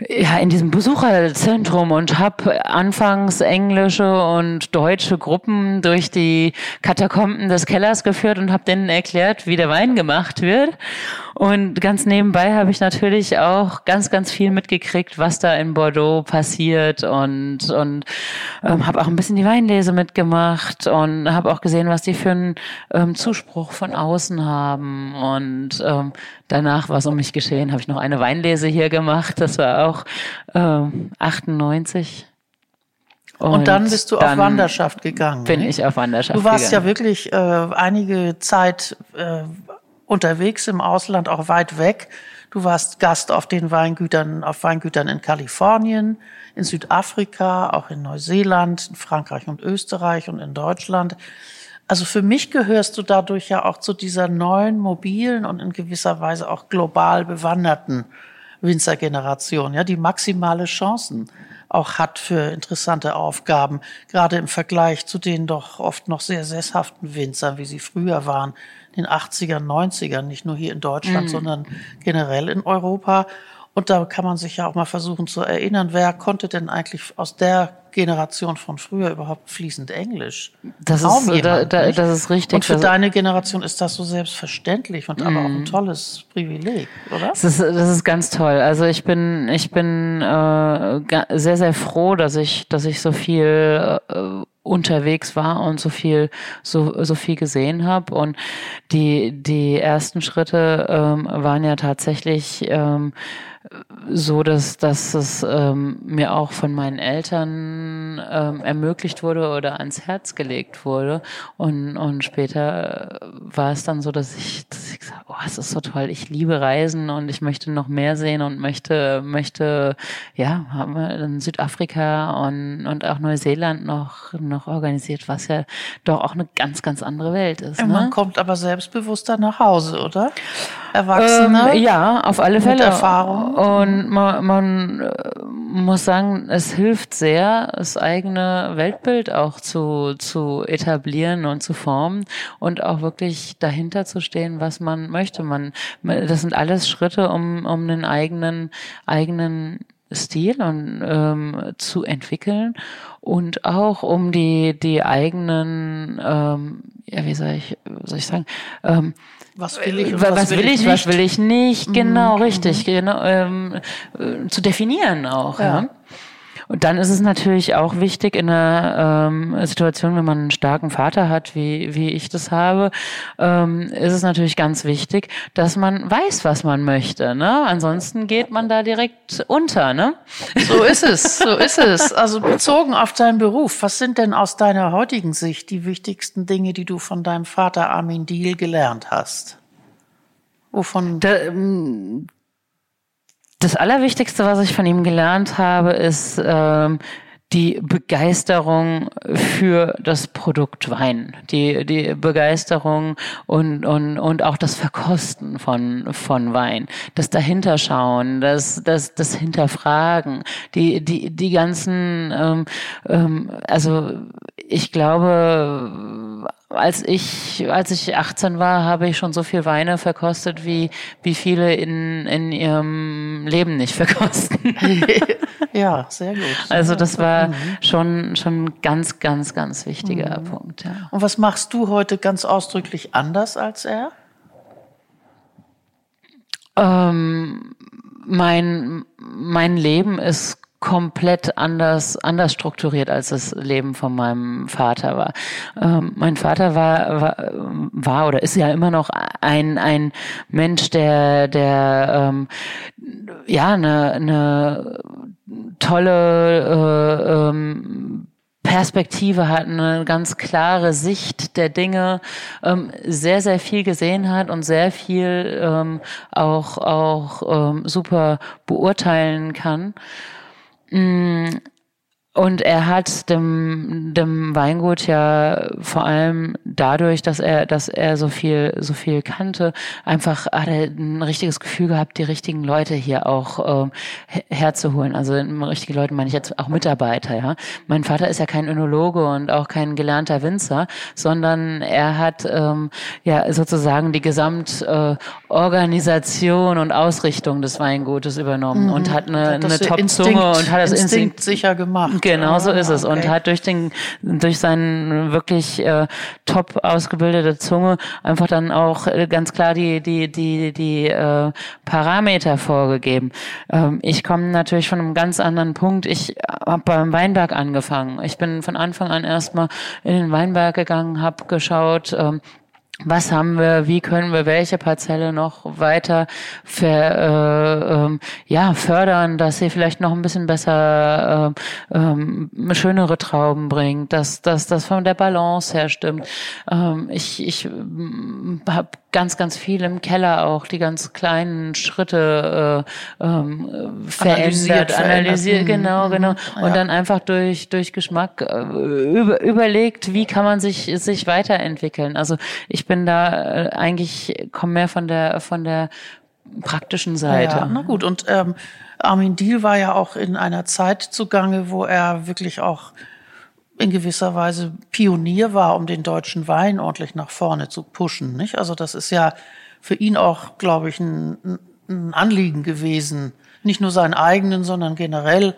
ja, in diesem Besucherzentrum und habe anfangs englische und deutsche Gruppen durch die Katakomben des Kellers geführt und habe denen erklärt, wie der Wein gemacht wird. Und ganz nebenbei habe ich natürlich auch ganz, ganz viel mitgekriegt, was da in Bordeaux passiert und, und ähm, habe auch ein bisschen die Weinlese mitgemacht und habe auch gesehen, was die für einen ähm, Zuspruch von außen haben. Und ähm, danach, was um mich geschehen, habe ich noch eine Weinlese hier gemacht. Das war auch ähm, 98. Und, und, dann bist du auf Wanderschaft gegangen. Bin ne? ich auf Wanderschaft gegangen. Du warst gegangen. ja wirklich äh, einige Zeit äh, unterwegs im Ausland, auch weit weg. Du warst Gast auf den Weingütern, auf Weingütern in Kalifornien, in Südafrika, auch in Neuseeland, in Frankreich und Österreich und in Deutschland. Also für mich gehörst du dadurch ja auch zu dieser neuen, mobilen und in gewisser Weise auch global bewanderten Winzergeneration, ja, die maximale Chancen auch hat für interessante Aufgaben, gerade im Vergleich zu den doch oft noch sehr sesshaften Winzern, wie sie früher waren, in den 80ern, 90ern, nicht nur hier in Deutschland, mhm. sondern generell in Europa. Und da kann man sich ja auch mal versuchen zu erinnern, wer konnte denn eigentlich aus der Generation von früher überhaupt fließend Englisch? Das, Kaum ist, jemand, da, da, das ist richtig. Und für deine Generation ist das so selbstverständlich und aber auch ein mhm. tolles Privileg, oder? Das ist, das ist ganz toll. Also ich bin, ich bin äh, sehr, sehr froh, dass ich, dass ich so viel äh, unterwegs war und so viel so so viel gesehen habe und die die ersten Schritte ähm, waren ja tatsächlich ähm, so, dass, dass es ähm, mir auch von meinen Eltern ähm, ermöglicht wurde oder ans Herz gelegt wurde. Und, und später äh, war es dann so, dass ich, dass ich gesagt oh, es ist so toll, ich liebe Reisen und ich möchte noch mehr sehen und möchte, möchte, ja, haben wir in Südafrika und, und auch Neuseeland noch, noch organisiert, was ja doch auch eine ganz, ganz andere Welt ist. Ne? Man kommt aber selbstbewusster nach Hause, oder? Erwachsene? Ähm, ja, auf alle Fälle. Mit Erfahrung. Und man, man äh, muss sagen, es hilft sehr, das eigene Weltbild auch zu, zu etablieren und zu formen und auch wirklich dahinter zu stehen, was man möchte. Man, das sind alles Schritte, um, um einen eigenen, eigenen Stil und ähm, zu entwickeln und auch um die die eigenen ähm, ja wie soll ich soll ich sagen ähm, was will ich, was, was, will ich, ich was will ich nicht, genau, mhm. richtig, genau, ähm, äh, zu definieren auch. Ja. ja. Und dann ist es natürlich auch wichtig in einer ähm, Situation, wenn man einen starken Vater hat, wie, wie ich das habe, ähm, ist es natürlich ganz wichtig, dass man weiß, was man möchte. Ne? Ansonsten geht man da direkt unter. Ne? So ist es, so ist es. Also bezogen auf deinen Beruf, was sind denn aus deiner heutigen Sicht die wichtigsten Dinge, die du von deinem Vater Armin Diel gelernt hast? Wovon? Da, das Allerwichtigste, was ich von ihm gelernt habe, ist ähm, die Begeisterung für das Produkt Wein, die, die Begeisterung und, und, und auch das Verkosten von, von Wein, das Dahinterschauen, das, das, das Hinterfragen, die, die, die ganzen, ähm, ähm, also ich glaube, als ich, als ich 18 war, habe ich schon so viel Weine verkostet, wie, wie viele in, in ihrem Leben nicht verkosten. ja, sehr gut. Also das war mhm. schon, schon ganz, ganz, ganz wichtiger mhm. Punkt. Ja. Und was machst du heute ganz ausdrücklich anders als er? Ähm, mein, mein Leben ist komplett anders, anders strukturiert, als das Leben von meinem Vater war. Ähm, mein Vater war, war, war oder ist ja immer noch ein, ein Mensch, der, der ähm, ja eine, eine tolle äh, ähm, Perspektive hat, eine ganz klare Sicht der Dinge, ähm, sehr, sehr viel gesehen hat und sehr viel ähm, auch, auch ähm, super beurteilen kann. Mm, und er hat dem, dem Weingut ja vor allem dadurch, dass er, dass er so viel, so viel kannte, einfach hat er ein richtiges Gefühl gehabt, die richtigen Leute hier auch äh, herzuholen. Also richtige Leute meine ich jetzt auch Mitarbeiter, ja. Mein Vater ist ja kein Önologe und auch kein gelernter Winzer, sondern er hat ähm, ja sozusagen die Gesamtorganisation äh, und Ausrichtung des Weingutes übernommen mhm. und hat eine, eine Top-Zunge und hat das Instinkt sicher gemacht. Genau so ist es. Okay. Und hat durch den, durch seine wirklich äh, top ausgebildete Zunge einfach dann auch äh, ganz klar die, die, die, die äh, Parameter vorgegeben. Ähm, ich komme natürlich von einem ganz anderen Punkt. Ich habe beim Weinberg angefangen. Ich bin von Anfang an erstmal in den Weinberg gegangen, habe geschaut, ähm, was haben wir, wie können wir welche Parzelle noch weiter ver, äh, ähm, ja, fördern, dass sie vielleicht noch ein bisschen besser äh, ähm, schönere Trauben bringt, dass, dass das von der Balance her stimmt. Ähm, ich ich habe ganz, ganz viel im Keller auch, die ganz kleinen Schritte äh, ähm, verändert, analysiert, analysiert mhm. genau, genau. Mhm. Und ja. dann einfach durch, durch Geschmack äh, über, überlegt, wie kann man sich, sich weiterentwickeln. Also ich bin da äh, eigentlich, komme mehr von der, von der praktischen Seite. Ja, na gut, und ähm, Armin Diel war ja auch in einer Zeit zugange, wo er wirklich auch in gewisser Weise Pionier war, um den deutschen Wein ordentlich nach vorne zu pushen. Nicht? Also das ist ja für ihn auch, glaube ich, ein, ein Anliegen gewesen. Nicht nur seinen eigenen, sondern generell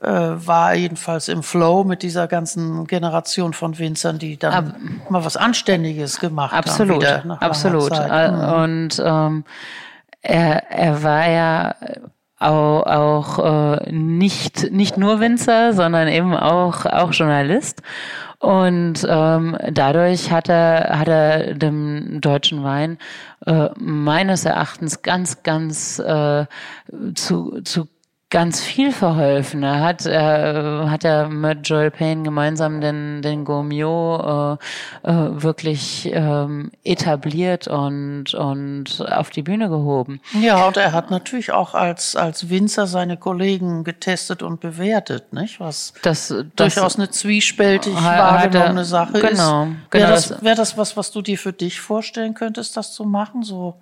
war er jedenfalls im Flow mit dieser ganzen Generation von Winzern, die dann Ab, mal was Anständiges gemacht absolut, haben. Absolut, absolut. Äh, mhm. Und ähm, er, er war ja auch, auch äh, nicht, nicht nur Winzer, sondern eben auch, auch Journalist. Und ähm, dadurch hat er, hat er dem deutschen Wein äh, meines Erachtens ganz, ganz äh, zu, zu ganz viel verholfen. Er hat, er hat ja mit Joel Payne gemeinsam den, den Gourmio äh, äh, wirklich ähm, etabliert und, und auf die Bühne gehoben. Ja, und er hat natürlich auch als, als Winzer seine Kollegen getestet und bewertet, nicht? Was das, das durchaus eine zwiespältig wahrgenommene er, Sache genau, ist. Genau. Wäre das, wär das was, was du dir für dich vorstellen könntest, das zu machen? So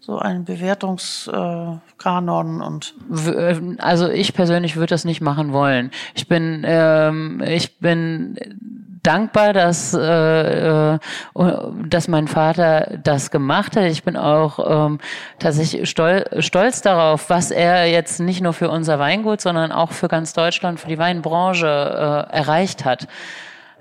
so ein Bewertungskanon und äh, also ich persönlich würde das nicht machen wollen. Ich bin ähm, ich bin dankbar, dass äh, äh dass mein Vater das gemacht hat. Ich bin auch ähm, tatsächlich stol stolz darauf, was er jetzt nicht nur für unser Weingut, sondern auch für ganz Deutschland, für die Weinbranche äh, erreicht hat.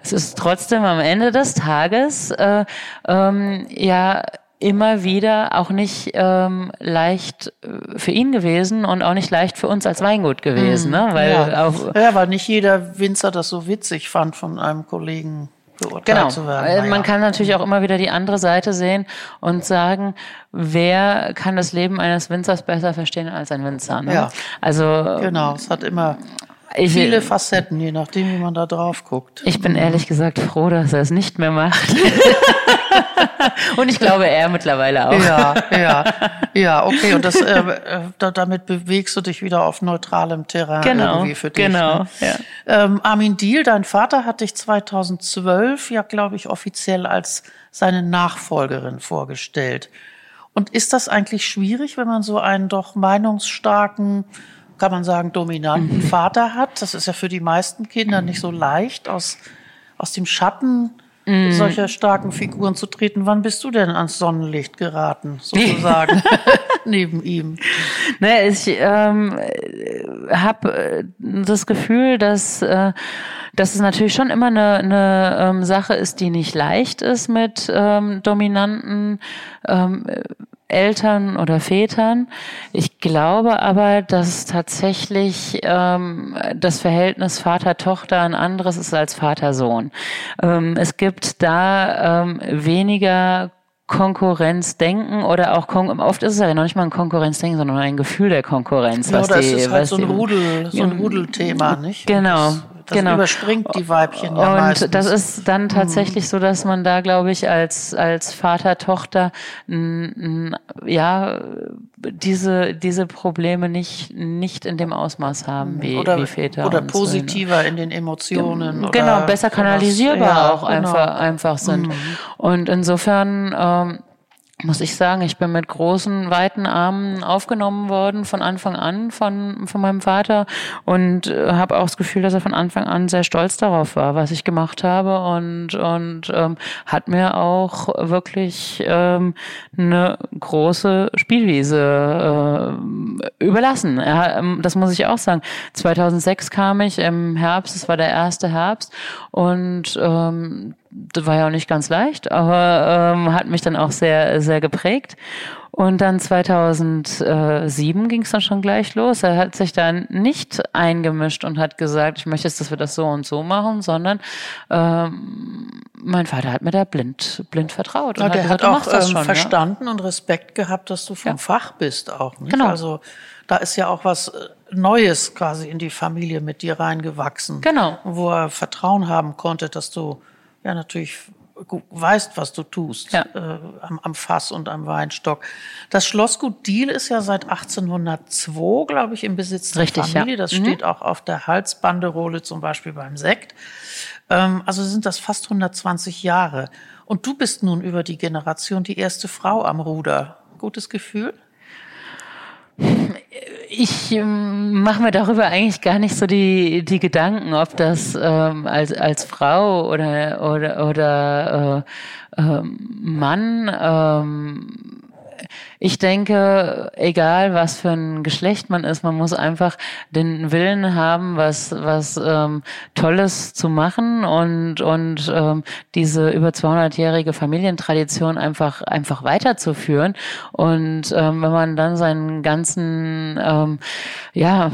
Es ist trotzdem am Ende des Tages äh, ähm, ja immer wieder auch nicht ähm, leicht äh, für ihn gewesen und auch nicht leicht für uns als Weingut gewesen, mhm. ne? Weil ja. Auch, ja, weil nicht jeder Winzer das so witzig fand von einem Kollegen. Genau. Zu werden. Naja. Man kann natürlich auch immer wieder die andere Seite sehen und sagen, wer kann das Leben eines Winzers besser verstehen als ein Winzer? Ne? Ja. Also genau, es hat immer ich, viele Facetten, je nachdem, wie man da drauf guckt. Ich bin ehrlich gesagt froh, dass er es nicht mehr macht. und ich glaube, er mittlerweile auch. Ja, ja, ja, okay. Und das, äh, äh damit bewegst du dich wieder auf neutralem Terrain genau, irgendwie für dich. Genau. Ne? Ja. Ähm, Armin Diel, dein Vater, hat dich 2012 ja, glaube ich, offiziell als seine Nachfolgerin vorgestellt. Und ist das eigentlich schwierig, wenn man so einen doch meinungsstarken, kann man sagen, dominanten mhm. Vater hat? Das ist ja für die meisten Kinder nicht so leicht, aus, aus dem Schatten mm. solcher starken Figuren zu treten. Wann bist du denn ans Sonnenlicht geraten, sozusagen, neben ihm? Ne, ich ähm, habe äh, das Gefühl, dass, äh, dass es natürlich schon immer eine, eine ähm, Sache ist, die nicht leicht ist mit ähm, dominanten ähm, Eltern oder Vätern. Ich glaube aber, dass tatsächlich ähm, das Verhältnis Vater-Tochter ein anderes ist als Vater-Sohn. Ähm, es gibt da ähm, weniger Konkurrenzdenken oder auch Kon oft ist es ja noch nicht mal ein Konkurrenzdenken, sondern ein Gefühl der Konkurrenz. Ja, was das die, ist halt so ein Rudel, so ein Rudelthema, nicht? Genau. Das, das genau. überspringt die Weibchen ja Und meistens. das ist dann mhm. tatsächlich so, dass man da, glaube ich, als, als Vater, Tochter, ja, diese, diese Probleme nicht, nicht in dem Ausmaß haben wie, oder, wie Väter. Oder positiver so. in den Emotionen. Genau, besser kanalisierbar ja, auch genau. einfach, einfach sind. Mhm. Und insofern, ähm, muss ich sagen, ich bin mit großen, weiten Armen aufgenommen worden von Anfang an von, von meinem Vater und äh, habe auch das Gefühl, dass er von Anfang an sehr stolz darauf war, was ich gemacht habe und, und ähm, hat mir auch wirklich ähm, eine große Spielwiese äh, überlassen. Er, ähm, das muss ich auch sagen. 2006 kam ich im Herbst, es war der erste Herbst und ähm, das war ja auch nicht ganz leicht, aber ähm, hat mich dann auch sehr, sehr geprägt. Und dann 2007 ging es dann schon gleich los. Er hat sich dann nicht eingemischt und hat gesagt, ich möchte jetzt, dass wir das so und so machen, sondern ähm, mein Vater hat mir da blind, blind vertraut. Und ja, der hat, gesagt, hat auch ähm, schon, verstanden ja? und Respekt gehabt, dass du vom ja. Fach bist auch. Nicht? Genau. Also da ist ja auch was äh, Neues quasi in die Familie mit dir reingewachsen. Genau. Wo er Vertrauen haben konnte, dass du ja natürlich weißt, was du tust ja. äh, am, am, Fass und am Weinstock. Das Schlossgut Diel ist ja seit 1802, glaube ich, im Besitz der Richtig, Familie. Ja. Das mhm. steht auch auf der Halsbanderole zum Beispiel beim Sekt. Ähm, also sind das fast 120 Jahre. Und du bist nun über die Generation die erste Frau am Ruder. Gutes Gefühl? Ich ähm, mache mir darüber eigentlich gar nicht so die, die Gedanken, ob das ähm, als, als Frau oder, oder, oder äh, äh, Mann ähm, ich denke, egal was für ein Geschlecht man ist, man muss einfach den Willen haben, was was ähm, Tolles zu machen und und ähm, diese über 200-jährige Familientradition einfach einfach weiterzuführen. Und ähm, wenn man dann seinen ganzen ähm, ja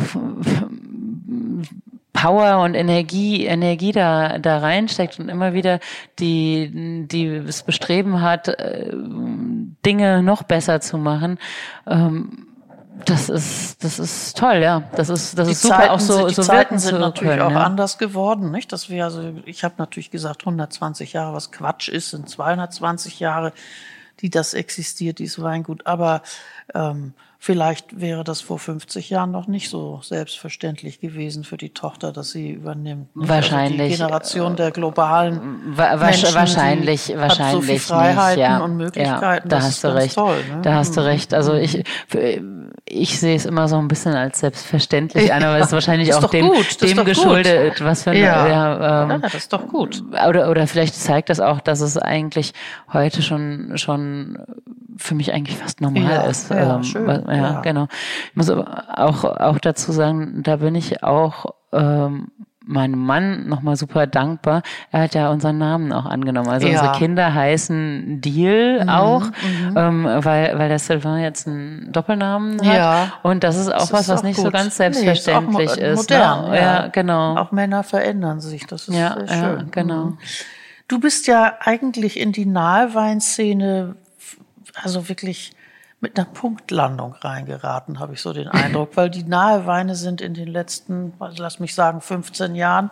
Power und Energie, Energie da, da reinsteckt und immer wieder die, die das Bestreben hat, äh, Dinge noch besser zu machen. Ähm, das ist, das ist toll, ja. Das ist, das die ist super, Zeiten auch so, sind, die so Zeiten sind natürlich können, auch ja. anders geworden, nicht? Dass wir also, ich habe natürlich gesagt, 120 Jahre, was Quatsch ist, sind 220 Jahre, die das existiert, dieses Weingut. Aber ähm, Vielleicht wäre das vor 50 Jahren noch nicht so selbstverständlich gewesen für die Tochter, dass sie übernimmt. Wahrscheinlich. Also die Generation der globalen wa Menschen, wahrscheinlich, wahrscheinlich hat so viel Freiheiten nicht, ja. und Möglichkeiten. Ja, da hast du recht. Toll, ne? Da hast du mhm. recht. Also ich, ich sehe es immer so ein bisschen als selbstverständlich an, aber es ist wahrscheinlich ist auch dem, dem geschuldet, gut. was für eine, ja. Ja, ähm, das ist doch gut. Oder, oder vielleicht zeigt das auch, dass es eigentlich heute schon, schon für mich eigentlich fast normal ist. Ja, ähm, schön, ja, ja, genau. Ich muss aber auch, auch dazu sagen, da bin ich auch ähm, meinem Mann nochmal super dankbar. Er hat ja unseren Namen auch angenommen. Also ja. unsere Kinder heißen Deal mhm, auch, mhm. Ähm, weil, weil der Sylvain jetzt einen Doppelnamen hat. Ja. Und das ist auch das was, ist was nicht gut. so ganz selbstverständlich nee, ist. ist. Modern, ne? ja. ja. genau. Auch Männer verändern sich. Das ist ja, schön. Ja, genau. Mhm. Du bist ja eigentlich in die Nahe-Weinszene also wirklich mit einer Punktlandung reingeraten, habe ich so den Eindruck, weil die nahe Weine sind in den letzten, lass mich sagen, 15 Jahren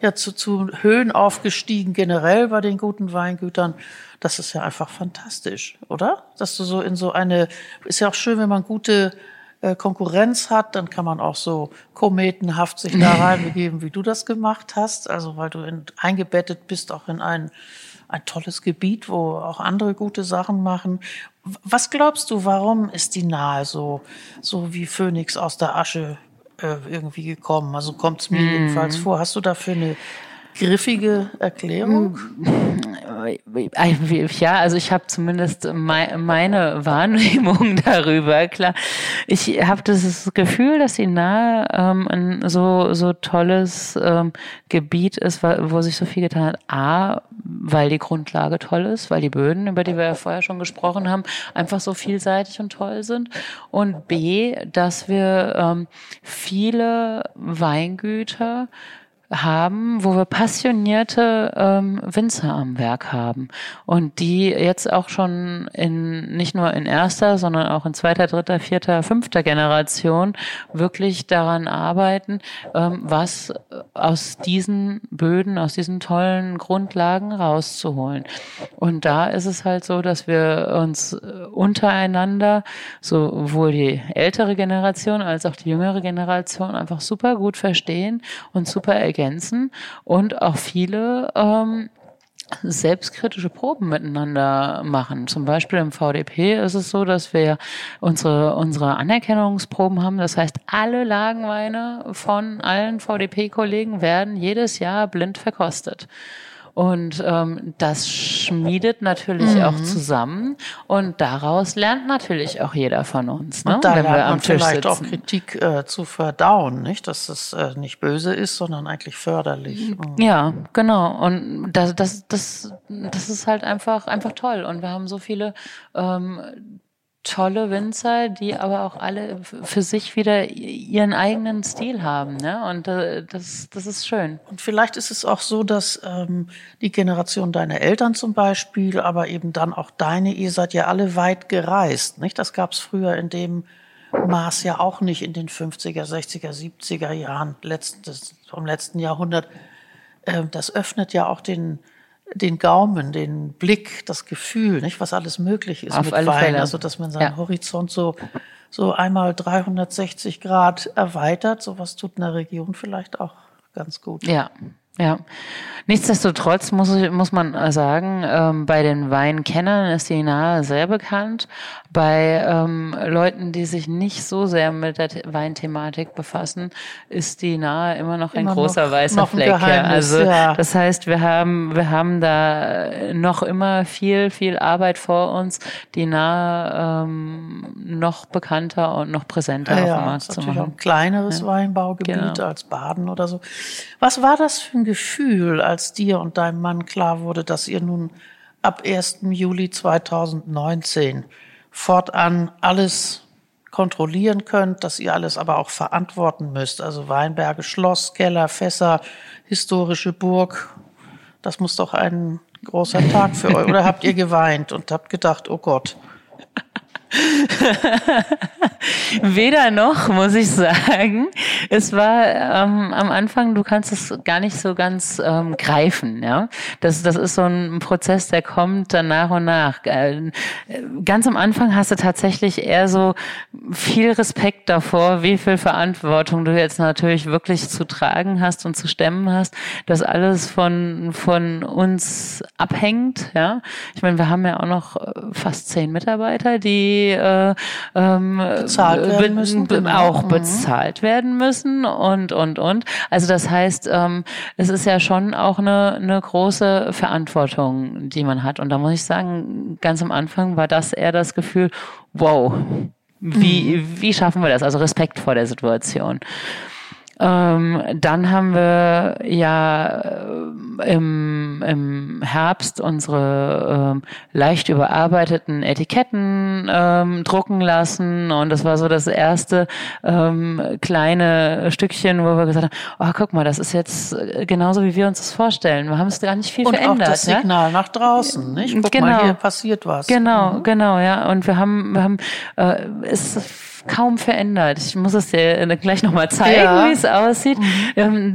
ja zu, zu Höhen aufgestiegen, generell bei den guten Weingütern. Das ist ja einfach fantastisch, oder? Dass du so in so eine, ist ja auch schön, wenn man gute äh, Konkurrenz hat, dann kann man auch so kometenhaft sich da reinbegeben, wie du das gemacht hast. Also weil du in, eingebettet bist auch in ein, ein tolles Gebiet, wo auch andere gute Sachen machen. Was glaubst du, warum ist die nahe so, so wie Phönix aus der Asche äh, irgendwie gekommen? Also kommt es mir mm. jedenfalls vor. Hast du dafür eine griffige Erklärung? Ja, also ich habe zumindest meine Wahrnehmung darüber. Klar, ich habe das Gefühl, dass die nahe ähm, ein so so tolles ähm, Gebiet ist, wo sich so viel getan hat. A weil die Grundlage toll ist, weil die Böden, über die wir ja vorher schon gesprochen haben, einfach so vielseitig und toll sind. Und B, dass wir ähm, viele Weingüter haben, wo wir passionierte ähm, Winzer am Werk haben und die jetzt auch schon in nicht nur in erster, sondern auch in zweiter, dritter, vierter, fünfter Generation wirklich daran arbeiten, ähm, was aus diesen Böden, aus diesen tollen Grundlagen rauszuholen. Und da ist es halt so, dass wir uns äh, untereinander, sowohl die ältere Generation als auch die jüngere Generation einfach super gut verstehen und super ergänzen ergänzen und auch viele ähm, selbstkritische Proben miteinander machen. Zum Beispiel im VDP ist es so, dass wir unsere, unsere Anerkennungsproben haben. Das heißt, alle Lagenweine von allen VDP-Kollegen werden jedes Jahr blind verkostet. Und ähm, das schmiedet natürlich mhm. auch zusammen und daraus lernt natürlich auch jeder von uns, ne? Und da wenn wir am man Tisch vielleicht sitzen. auch Kritik äh, zu verdauen, nicht, dass es äh, nicht böse ist, sondern eigentlich förderlich. Mhm. Ja, genau. Und das, das, das, das ist halt einfach einfach toll. Und wir haben so viele ähm, tolle Winzer, die aber auch alle für sich wieder ihren eigenen Stil haben. Ne? Und äh, das, das ist schön. Und vielleicht ist es auch so, dass ähm, die Generation deiner Eltern zum Beispiel, aber eben dann auch deine, ihr seid ja alle weit gereist. Nicht? Das gab es früher in dem Maß ja auch nicht in den 50er, 60er, 70er Jahren letztes, vom letzten Jahrhundert. Ähm, das öffnet ja auch den den Gaumen, den Blick, das Gefühl, nicht, was alles möglich ist Auf mit Wein. Fälle. Also, dass man seinen ja. Horizont so, so einmal 360 Grad erweitert. Sowas tut in der Region vielleicht auch ganz gut. Ja, ja. Nichtsdestotrotz muss, ich, muss man sagen, ähm, bei den Weinkennern ist die Nahe sehr bekannt. Bei ähm, Leuten, die sich nicht so sehr mit der Weinthematik befassen, ist die Nahe immer noch ein immer großer noch, weißer noch Fleck. Ja. Also ja. das heißt, wir haben wir haben da noch immer viel viel Arbeit vor uns, die Nahe ähm, noch bekannter und noch präsenter ja, auf dem Markt zu machen. Ein kleineres Weinbaugebiet genau. als Baden oder so. Was war das für ein Gefühl, als dir und deinem Mann klar wurde, dass ihr nun ab 1. Juli 2019 fortan alles kontrollieren könnt, dass ihr alles aber auch verantworten müsst. Also Weinberge, Schloss, Keller, Fässer, historische Burg. Das muss doch ein großer Tag für euch. Oder habt ihr geweint und habt gedacht, oh Gott, Weder noch, muss ich sagen. Es war ähm, am Anfang, du kannst es gar nicht so ganz ähm, greifen. Ja, das, das ist so ein Prozess, der kommt dann nach und nach. Äh, ganz am Anfang hast du tatsächlich eher so viel Respekt davor, wie viel Verantwortung du jetzt natürlich wirklich zu tragen hast und zu stemmen hast, dass alles von von uns abhängt. Ja, ich meine, wir haben ja auch noch äh, fast zehn Mitarbeiter, die äh, ähm, bezahlt werden müssen, be genau. auch mhm. bezahlt werden müssen und und und. Also das heißt, ähm, es ist ja schon auch eine, eine große Verantwortung, die man hat. Und da muss ich sagen, ganz am Anfang war das eher das Gefühl, wow, wie, mhm. wie schaffen wir das? Also Respekt vor der Situation. Ähm, dann haben wir ja äh, im, im Herbst unsere ähm, leicht überarbeiteten Etiketten ähm, drucken lassen und das war so das erste ähm, kleine Stückchen, wo wir gesagt haben, oh guck mal, das ist jetzt äh, genauso, wie wir uns das vorstellen. Wir haben es gar nicht viel und verändert. Auch das Signal ja? nach draußen, nicht? Guck genau. mal, hier passiert was. Genau, mhm. genau, ja. Und wir haben, wir haben, äh, es kaum verändert. Ich muss es dir gleich nochmal zeigen, ja. wie es aussieht. Mhm. Ähm,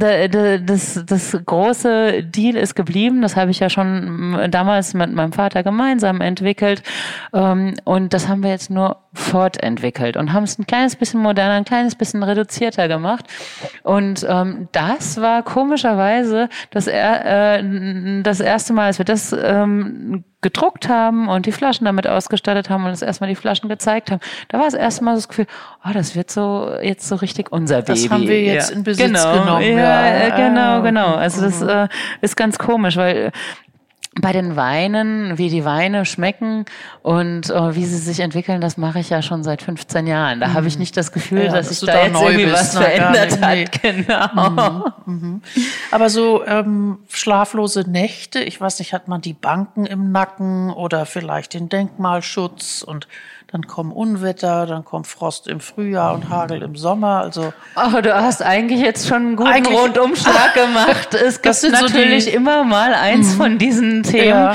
das, das große Deal ist geblieben. Das habe ich ja schon damals mit meinem Vater gemeinsam entwickelt. Ähm, und das haben wir jetzt nur fortentwickelt und haben es ein kleines bisschen moderner, ein kleines bisschen reduzierter gemacht. Und ähm, das war komischerweise das, äh, das erste Mal, als wir das gedruckt haben und die Flaschen damit ausgestattet haben und uns erstmal die Flaschen gezeigt haben, da war es erstmal so das Gefühl, oh, das wird so jetzt so richtig unser das Baby. Das haben wir jetzt ja. in Besitz genau. genommen. Ja, ja. genau, genau. Also das äh, ist ganz komisch, weil bei den Weinen, wie die Weine schmecken und uh, wie sie sich entwickeln, das mache ich ja schon seit 15 Jahren. Da mhm. habe ich nicht das Gefühl, ja, dass, dass sich da, jetzt irgendwie bist, was verändert hat. Nee. Genau. Mhm. Mhm. Aber so ähm, schlaflose Nächte, ich weiß nicht, hat man die Banken im Nacken oder vielleicht den Denkmalschutz und dann kommen Unwetter, dann kommt Frost im Frühjahr und Hagel im Sommer. Also oh, du hast eigentlich jetzt schon einen guten Rundumschlag gemacht. Es gibt natürlich so immer mal eins mhm. von diesen Themen. Ja.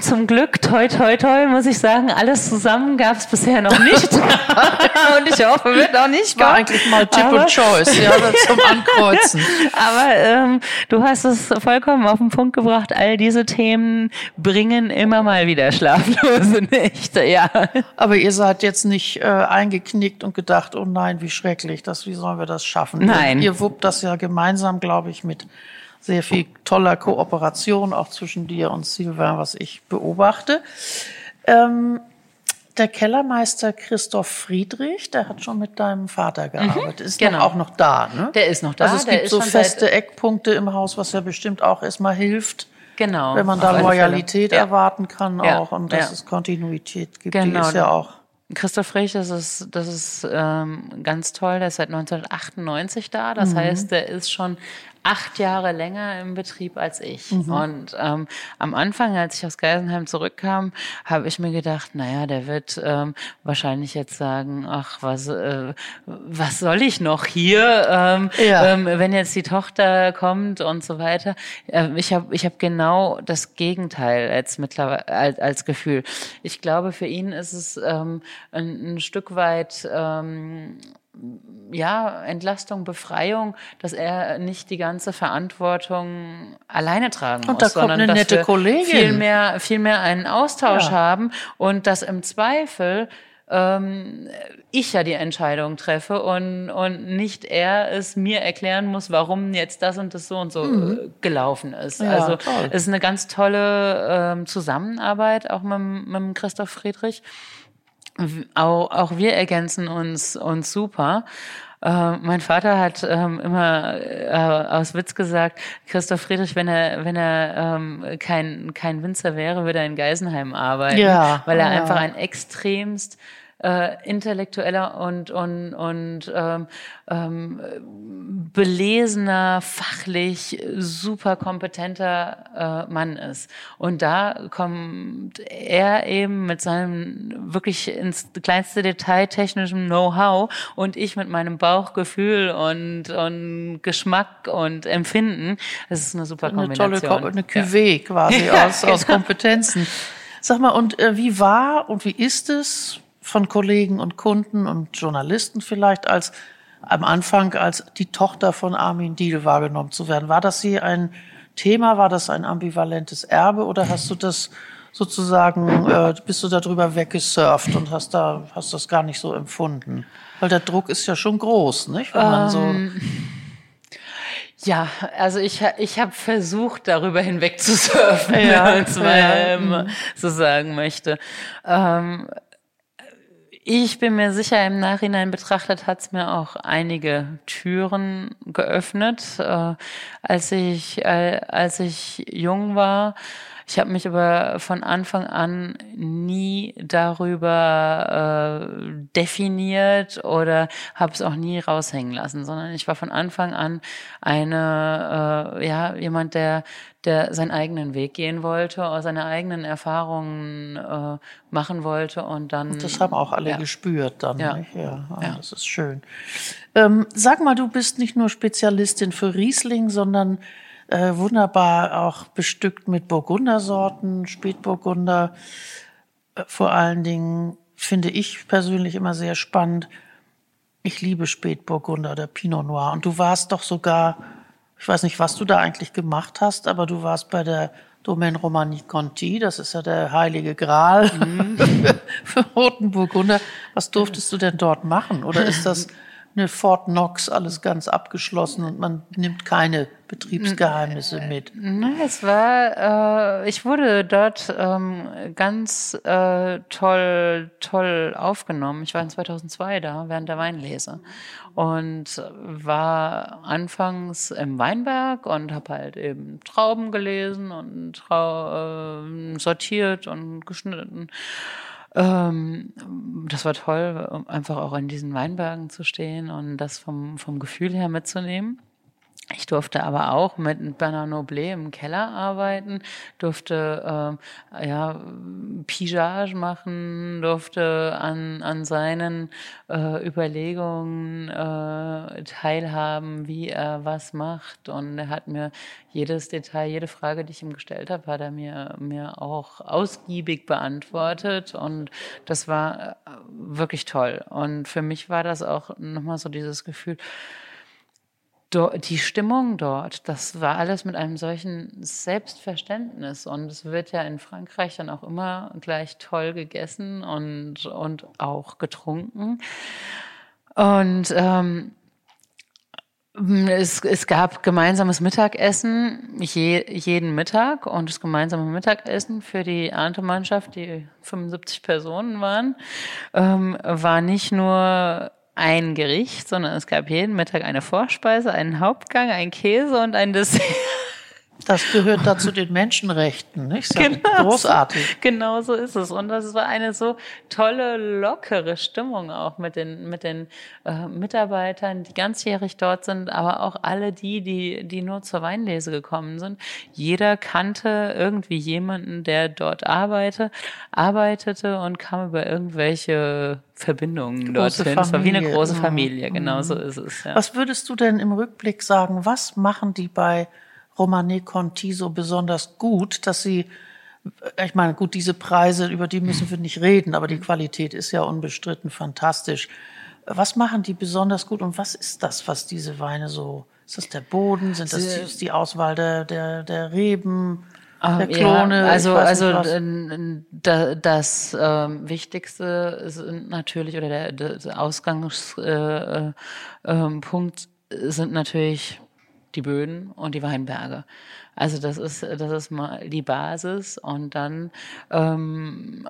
Zum Glück, toi, toi, toi, muss ich sagen, alles zusammen gab es bisher noch nicht. und ich hoffe, wird auch nicht War eigentlich mal Tip aber, und Choice, ja, zum Ankreuzen. aber ähm, du hast es vollkommen auf den Punkt gebracht. All diese Themen bringen immer mal wieder schlaflose Nächte, ja. Aber ihr seid jetzt nicht äh, eingeknickt und gedacht, oh nein, wie schrecklich, das, wie sollen wir das schaffen? Nein. Ihr, ihr wuppt das ja gemeinsam, glaube ich, mit sehr viel toller Kooperation auch zwischen dir und Sylvain, was ich beobachte. Ähm, der Kellermeister Christoph Friedrich, der hat schon mit deinem Vater mhm, gearbeitet, mhm, ist genau. auch noch da, ne? Der ist noch da. Also es gibt so feste Eckpunkte im Haus, was ja bestimmt auch erstmal hilft. Genau. Wenn man da Loyalität erwarten kann ja. auch und dass ja. es Kontinuität gibt, genau. die ist ja auch Christoph Rech, das ist, das ist ähm, ganz toll, der ist seit 1998 da. Das mhm. heißt, der ist schon acht Jahre länger im Betrieb als ich. Mhm. Und ähm, am Anfang, als ich aus Geisenheim zurückkam, habe ich mir gedacht, naja, der wird ähm, wahrscheinlich jetzt sagen, ach, was, äh, was soll ich noch hier, ähm, ja. ähm, wenn jetzt die Tochter kommt und so weiter. Äh, ich habe ich hab genau das Gegenteil als mittlerweile als, als Gefühl. Ich glaube, für ihn ist es ähm, ein, ein Stück weit ähm, ja, Entlastung, Befreiung, dass er nicht die ganze Verantwortung alleine tragen und muss, sondern dass wir Kollegin. viel mehr, viel mehr einen Austausch ja. haben und dass im Zweifel ähm, ich ja die Entscheidung treffe und, und nicht er es mir erklären muss, warum jetzt das und das so und so mhm. Äh, gelaufen ist. Ja, also es ist eine ganz tolle ähm, Zusammenarbeit auch mit, mit Christoph Friedrich auch, auch wir ergänzen uns, uns super. Äh, mein Vater hat ähm, immer äh, aus Witz gesagt, Christoph Friedrich, wenn er, wenn er ähm, kein, kein Winzer wäre, würde er in Geisenheim arbeiten, ja, weil er ja. einfach ein extremst äh, intellektueller und, und, und ähm, ähm, belesener, fachlich super kompetenter äh, Mann ist. Und da kommt er eben mit seinem wirklich ins kleinste Detail technischen Know-how und ich mit meinem Bauchgefühl und, und Geschmack und Empfinden. Das ist eine super Kombination. Eine tolle, eine Cuvée ja. quasi ja, aus, genau. aus Kompetenzen. Sag mal, und äh, wie war und wie ist es von Kollegen und Kunden und Journalisten vielleicht als am Anfang als die Tochter von Armin Diel wahrgenommen zu werden. War das hier ein Thema? War das ein ambivalentes Erbe oder hast du das sozusagen, äh, bist du darüber weggesurft und hast da, hast das gar nicht so empfunden? Weil der Druck ist ja schon groß, nicht? Wenn man so ähm, ja, also ich, ich habe versucht, darüber hinweg zu surfen, ja, wenn man es ja. ähm, so sagen möchte. Ähm, ich bin mir sicher, im Nachhinein betrachtet hat es mir auch einige Türen geöffnet. Äh, als ich, äh, als ich jung war, ich habe mich aber von Anfang an nie darüber äh, definiert oder habe es auch nie raushängen lassen, sondern ich war von Anfang an eine äh, ja jemand, der der seinen eigenen Weg gehen wollte, seine eigenen Erfahrungen äh, machen wollte und dann. Und das haben auch alle ja. gespürt dann. Ja, nicht? ja. Ah, ja. das ist schön. Ähm, sag mal, du bist nicht nur Spezialistin für Riesling, sondern äh, wunderbar auch bestückt mit Burgundersorten, Spätburgunder. Äh, vor allen Dingen finde ich persönlich immer sehr spannend. Ich liebe Spätburgunder oder Pinot Noir. Und du warst doch sogar, ich weiß nicht, was du da eigentlich gemacht hast, aber du warst bei der Domaine Romani Conti, das ist ja der heilige Gral mhm. für roten Burgunder. Was durftest du denn dort machen? Oder ist das eine Fort Knox, alles ganz abgeschlossen und man nimmt keine Betriebsgeheimnisse mit. Nein, es war, äh, ich wurde dort ähm, ganz äh, toll, toll aufgenommen. Ich war in 2002 da, während der Weinlese und war anfangs im Weinberg und habe halt eben Trauben gelesen und Trau äh, sortiert und geschnitten. Ähm, das war toll, einfach auch in diesen Weinbergen zu stehen und das vom, vom Gefühl her mitzunehmen. Ich durfte aber auch mit Bernard Noblet im Keller arbeiten, durfte äh, ja Pigeage machen, durfte an, an seinen äh, Überlegungen äh, teilhaben, wie er was macht. Und er hat mir jedes Detail, jede Frage, die ich ihm gestellt habe, hat er mir, mir auch ausgiebig beantwortet. Und das war äh, wirklich toll. Und für mich war das auch nochmal so dieses Gefühl, die Stimmung dort, das war alles mit einem solchen Selbstverständnis. Und es wird ja in Frankreich dann auch immer gleich toll gegessen und, und auch getrunken. Und ähm, es, es gab gemeinsames Mittagessen je, jeden Mittag und das gemeinsame Mittagessen für die Erntemannschaft, die 75 Personen waren, ähm, war nicht nur ein Gericht, sondern es gab jeden Mittag eine Vorspeise, einen Hauptgang, einen Käse und ein Dessert. Das gehört dazu den Menschenrechten, nicht? Das genau, großartig. Genau so ist es. Und das war eine so tolle, lockere Stimmung auch mit den, mit den äh, Mitarbeitern, die ganzjährig dort sind, aber auch alle die, die, die nur zur Weinlese gekommen sind. Jeder kannte irgendwie jemanden, der dort arbeite, arbeitete und kam über irgendwelche Verbindungen große dorthin. Familie. Es war wie eine große Familie, genau mhm. so ist es. Ja. Was würdest du denn im Rückblick sagen, was machen die bei Romane Conti so besonders gut, dass sie, ich meine, gut, diese Preise, über die müssen wir nicht reden, aber die Qualität ist ja unbestritten fantastisch. Was machen die besonders gut und was ist das, was diese Weine so, ist das der Boden, sind das die, die Auswahl der, der, der Reben? Ah, der Klone, ja, also also da, das ähm, Wichtigste sind natürlich oder der, der Ausgangspunkt äh, äh, sind natürlich die Böden und die Weinberge. Also das ist, das ist mal die Basis und dann ähm,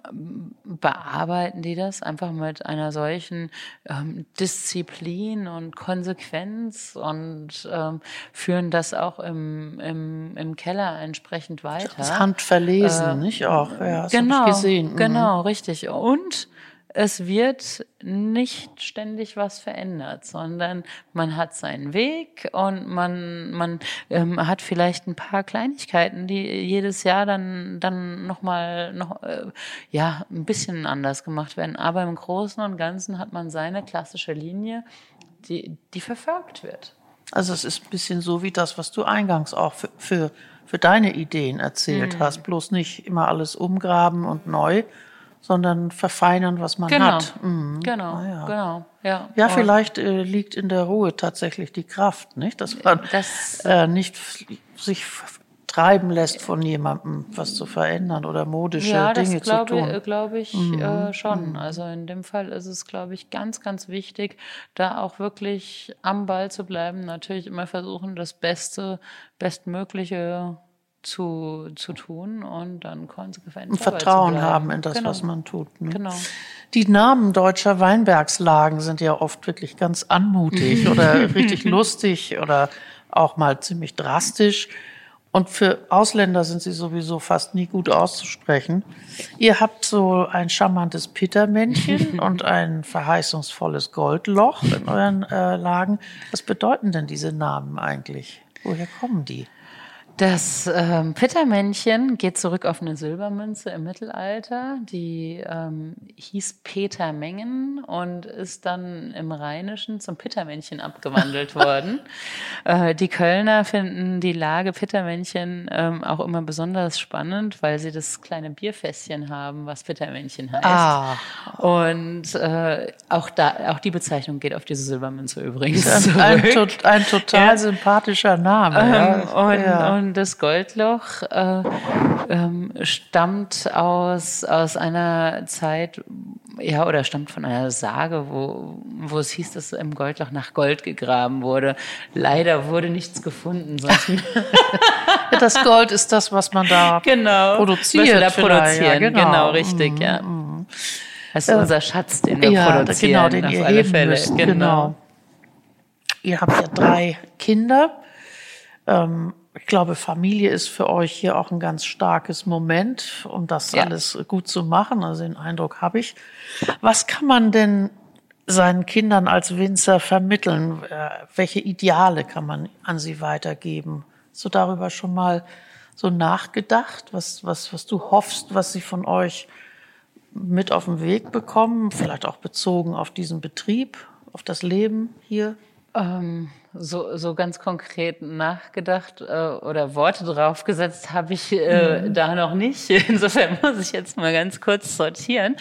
bearbeiten die das einfach mit einer solchen ähm, Disziplin und Konsequenz und ähm, führen das auch im, im, im Keller entsprechend weiter. Das Handverlesen, äh, nicht auch? Ja, das genau, gesehen. Mhm. Genau, richtig. Und es wird nicht ständig was verändert, sondern man hat seinen Weg und man, man ähm, hat vielleicht ein paar Kleinigkeiten, die jedes Jahr dann, dann nochmal noch, äh, ja, ein bisschen anders gemacht werden. Aber im Großen und Ganzen hat man seine klassische Linie, die, die verfolgt wird. Also es ist ein bisschen so wie das, was du eingangs auch für, für, für deine Ideen erzählt mhm. hast. Bloß nicht immer alles umgraben und neu, sondern verfeinern, was man genau. hat. Mhm. Genau, ah, ja. genau. Ja, ja vielleicht äh, liegt in der Ruhe tatsächlich die Kraft, nicht? Dass man das, äh, nicht sich treiben lässt von jemandem, was zu verändern oder modische ja, Dinge glaube, zu tun. Ja, glaube ich mhm. äh, schon. Mhm. Also in dem Fall ist es, glaube ich, ganz, ganz wichtig, da auch wirklich am Ball zu bleiben. Natürlich immer versuchen, das Beste, Bestmögliche zu, zu tun und dann konsequent. Und Vertrauen haben in das, genau. was man tut. Ne? Genau. Die Namen deutscher Weinbergslagen sind ja oft wirklich ganz anmutig oder richtig lustig oder auch mal ziemlich drastisch. Und für Ausländer sind sie sowieso fast nie gut auszusprechen. Ihr habt so ein charmantes Pittermännchen und ein verheißungsvolles Goldloch in euren äh, Lagen. Was bedeuten denn diese Namen eigentlich? Woher kommen die? Das ähm, Pittermännchen geht zurück auf eine Silbermünze im Mittelalter, die ähm, hieß Peter Mengen und ist dann im Rheinischen zum Pittermännchen abgewandelt worden. Äh, die Kölner finden die Lage Pittermännchen ähm, auch immer besonders spannend, weil sie das kleine Bierfässchen haben, was Pittermännchen heißt. Ah. Und äh, auch da, auch die Bezeichnung geht auf diese Silbermünze übrigens. Ein, ein, ein, total ja. sympathischer Name. Ja. Ähm, und, ja Und das Goldloch äh, ähm, stammt aus, aus einer Zeit, ja, oder stammt von einer Sage, wo, wo es hieß, dass im Goldloch nach Gold gegraben wurde. Leider wurde nichts gefunden. Sonst das Gold ist das, was man da genau, produziert. Was wir da produzieren, ja, genau. genau. richtig, mm, ja. Mm. Das ist äh, unser Schatz, den wir ja, produzieren. Genau, den ihr heben Fälle. müsst. Genau. genau. Ihr habt ja drei Kinder. Ähm, ich glaube, Familie ist für euch hier auch ein ganz starkes Moment, um das ja. alles gut zu machen. Also den Eindruck habe ich. Was kann man denn seinen Kindern als Winzer vermitteln? Äh, welche Ideale kann man an sie weitergeben? Hast du darüber schon mal so nachgedacht, was, was, was du hoffst, was sie von euch mit auf den Weg bekommen? Vielleicht auch bezogen auf diesen Betrieb, auf das Leben hier? Ähm, so, so ganz konkret nachgedacht äh, oder Worte draufgesetzt habe ich äh, mhm. da noch nicht. Insofern muss ich jetzt mal ganz kurz sortieren.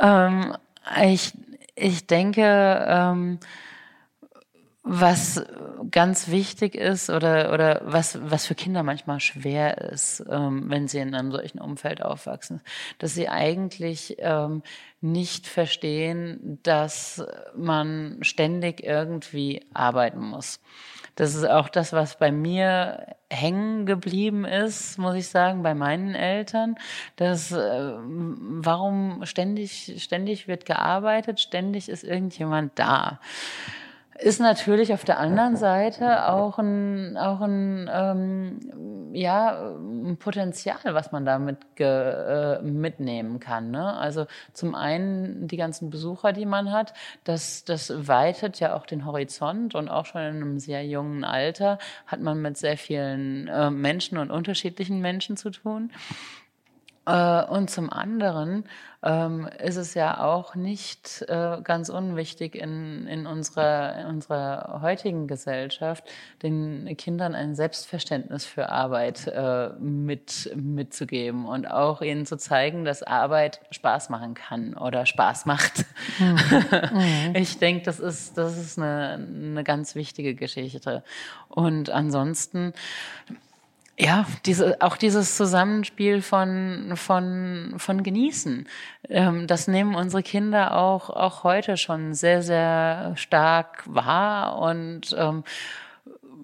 Ähm, ich, ich denke, ähm, was ganz wichtig ist oder, oder was, was für Kinder manchmal schwer ist, ähm, wenn sie in einem solchen Umfeld aufwachsen, dass sie eigentlich ähm, nicht verstehen, dass man ständig irgendwie arbeiten muss. Das ist auch das, was bei mir hängen geblieben ist, muss ich sagen, bei meinen Eltern. Dass, äh, warum ständig, ständig wird gearbeitet, ständig ist irgendjemand da ist natürlich auf der anderen Seite auch ein, auch ein, ähm, ja, ein Potenzial, was man damit äh, mitnehmen kann. Ne? Also zum einen die ganzen Besucher, die man hat, das, das weitet ja auch den Horizont und auch schon in einem sehr jungen Alter hat man mit sehr vielen äh, Menschen und unterschiedlichen Menschen zu tun. Äh, und zum anderen ähm, ist es ja auch nicht äh, ganz unwichtig in, in, unserer, in unserer heutigen Gesellschaft, den Kindern ein Selbstverständnis für Arbeit äh, mit, mitzugeben und auch ihnen zu zeigen, dass Arbeit Spaß machen kann oder Spaß macht. Mhm. ich denke, das ist, das ist eine, eine ganz wichtige Geschichte. Und ansonsten ja, diese, auch dieses Zusammenspiel von, von, von Genießen, ähm, das nehmen unsere Kinder auch, auch heute schon sehr, sehr stark wahr und ähm,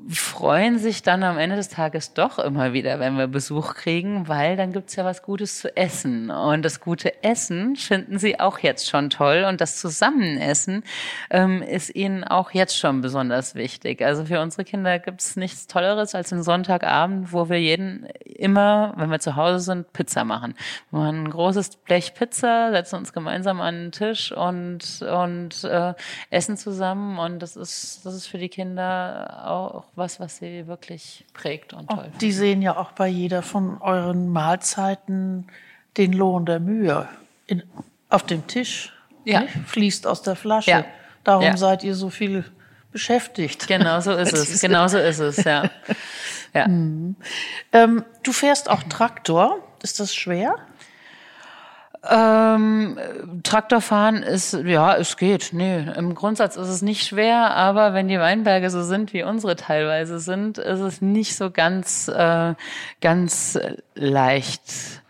freuen sich dann am Ende des Tages doch immer wieder, wenn wir Besuch kriegen, weil dann gibt's ja was Gutes zu essen. Und das gute Essen finden sie auch jetzt schon toll. Und das Zusammenessen ähm, ist ihnen auch jetzt schon besonders wichtig. Also für unsere Kinder gibt's nichts Tolleres als einen Sonntagabend, wo wir jeden immer, wenn wir zu Hause sind, Pizza machen. Wir machen ein großes Blech Pizza, setzen uns gemeinsam an den Tisch und, und äh, essen zusammen. Und das ist, das ist für die Kinder auch was, was sie wirklich prägt und toll. Und die sehen ja auch bei jeder von euren Mahlzeiten den Lohn der Mühe in, auf dem Tisch. Ja. Nicht? Fließt aus der Flasche. Ja. Darum ja. seid ihr so viel beschäftigt. Genau so ist es. Genau so ist es, ja. ja. Mhm. Ähm, du fährst auch Traktor. Ist das schwer? Ähm, Traktorfahren ist, ja, es geht. Nee, im Grundsatz ist es nicht schwer, aber wenn die Weinberge so sind, wie unsere teilweise sind, ist es nicht so ganz, äh, ganz leicht.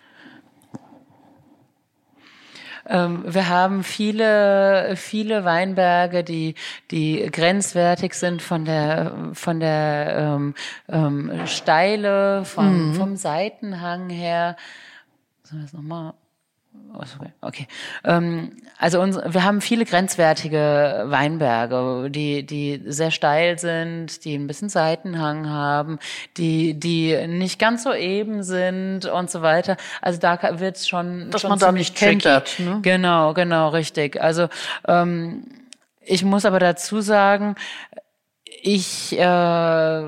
Ähm, wir haben viele, viele Weinberge, die, die grenzwertig sind von der, von der ähm, ähm, Steile, vom, mhm. vom Seitenhang her. Sollen wir das nochmal Okay. Ähm, also uns, wir haben viele grenzwertige Weinberge, die, die sehr steil sind, die ein bisschen Seitenhang haben, die, die nicht ganz so eben sind und so weiter. Also da wird es schon, dass schon man da nicht kennt. Ne? Genau, genau, richtig. Also ähm, ich muss aber dazu sagen, ich äh,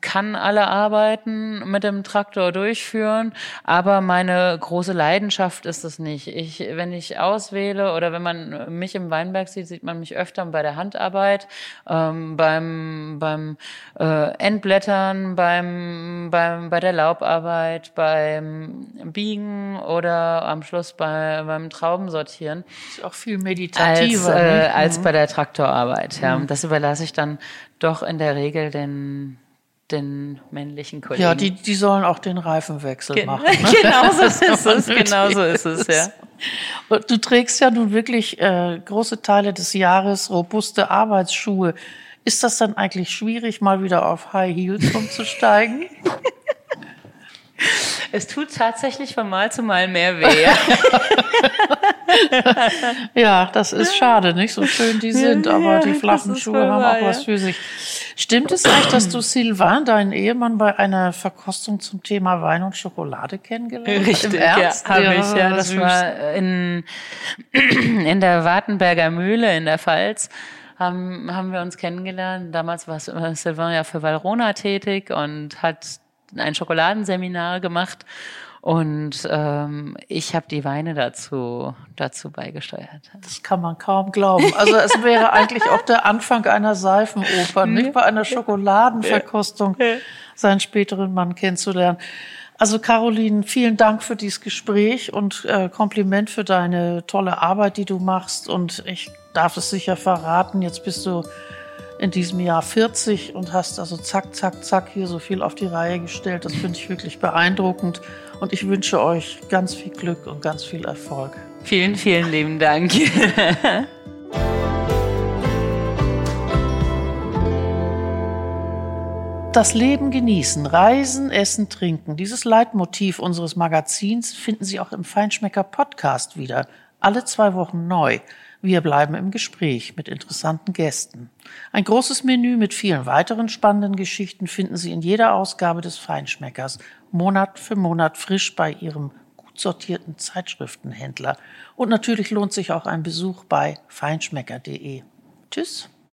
kann alle Arbeiten mit dem Traktor durchführen, aber meine große Leidenschaft ist es nicht. Ich, wenn ich auswähle oder wenn man mich im Weinberg sieht, sieht man mich öfter bei der Handarbeit, ähm, beim, beim äh, Entblättern, beim, beim, bei der Laubarbeit, beim Biegen oder am Schluss bei, beim Traubensortieren. Ist auch viel meditativer. Als, äh, als mhm. bei der Traktorarbeit. Ja. Mhm. Das überlasse ich dann doch in der Regel den, den männlichen Kollegen. Ja, die, die sollen auch den Reifenwechsel Gen machen. Ne? genau so ist es, genau so ist es, ja. Und du trägst ja nun wirklich äh, große Teile des Jahres robuste Arbeitsschuhe. Ist das dann eigentlich schwierig, mal wieder auf High Heels umzusteigen? Es tut tatsächlich von Mal zu Mal mehr weh. Ja, ja das ist schade, nicht so schön die sind, ja, aber die flachen Schuhe haben auch was für sich. Stimmt es eigentlich, dass du Sylvain, deinen Ehemann, bei einer Verkostung zum Thema Wein und Schokolade kennengelernt hast? Richtig, ja, habe ich. Ja, das süß. war in, in der Wartenberger Mühle in der Pfalz haben, haben wir uns kennengelernt. Damals war Sylvain ja für Valrona tätig und hat ein Schokoladenseminar gemacht und ähm, ich habe die Weine dazu, dazu beigesteuert. Das kann man kaum glauben. Also es wäre eigentlich auch der Anfang einer Seifenoper, nicht bei einer Schokoladenverkostung seinen späteren Mann kennenzulernen. Also Caroline, vielen Dank für dieses Gespräch und äh, Kompliment für deine tolle Arbeit, die du machst. Und ich darf es sicher verraten, jetzt bist du in diesem Jahr 40 und hast also zack, zack, zack hier so viel auf die Reihe gestellt. Das finde ich wirklich beeindruckend und ich wünsche euch ganz viel Glück und ganz viel Erfolg. Vielen, vielen lieben Dank. Das Leben genießen, reisen, essen, trinken. Dieses Leitmotiv unseres Magazins finden Sie auch im Feinschmecker Podcast wieder. Alle zwei Wochen neu. Wir bleiben im Gespräch mit interessanten Gästen. Ein großes Menü mit vielen weiteren spannenden Geschichten finden Sie in jeder Ausgabe des Feinschmeckers, Monat für Monat frisch bei Ihrem gut sortierten Zeitschriftenhändler. Und natürlich lohnt sich auch ein Besuch bei feinschmecker.de. Tschüss.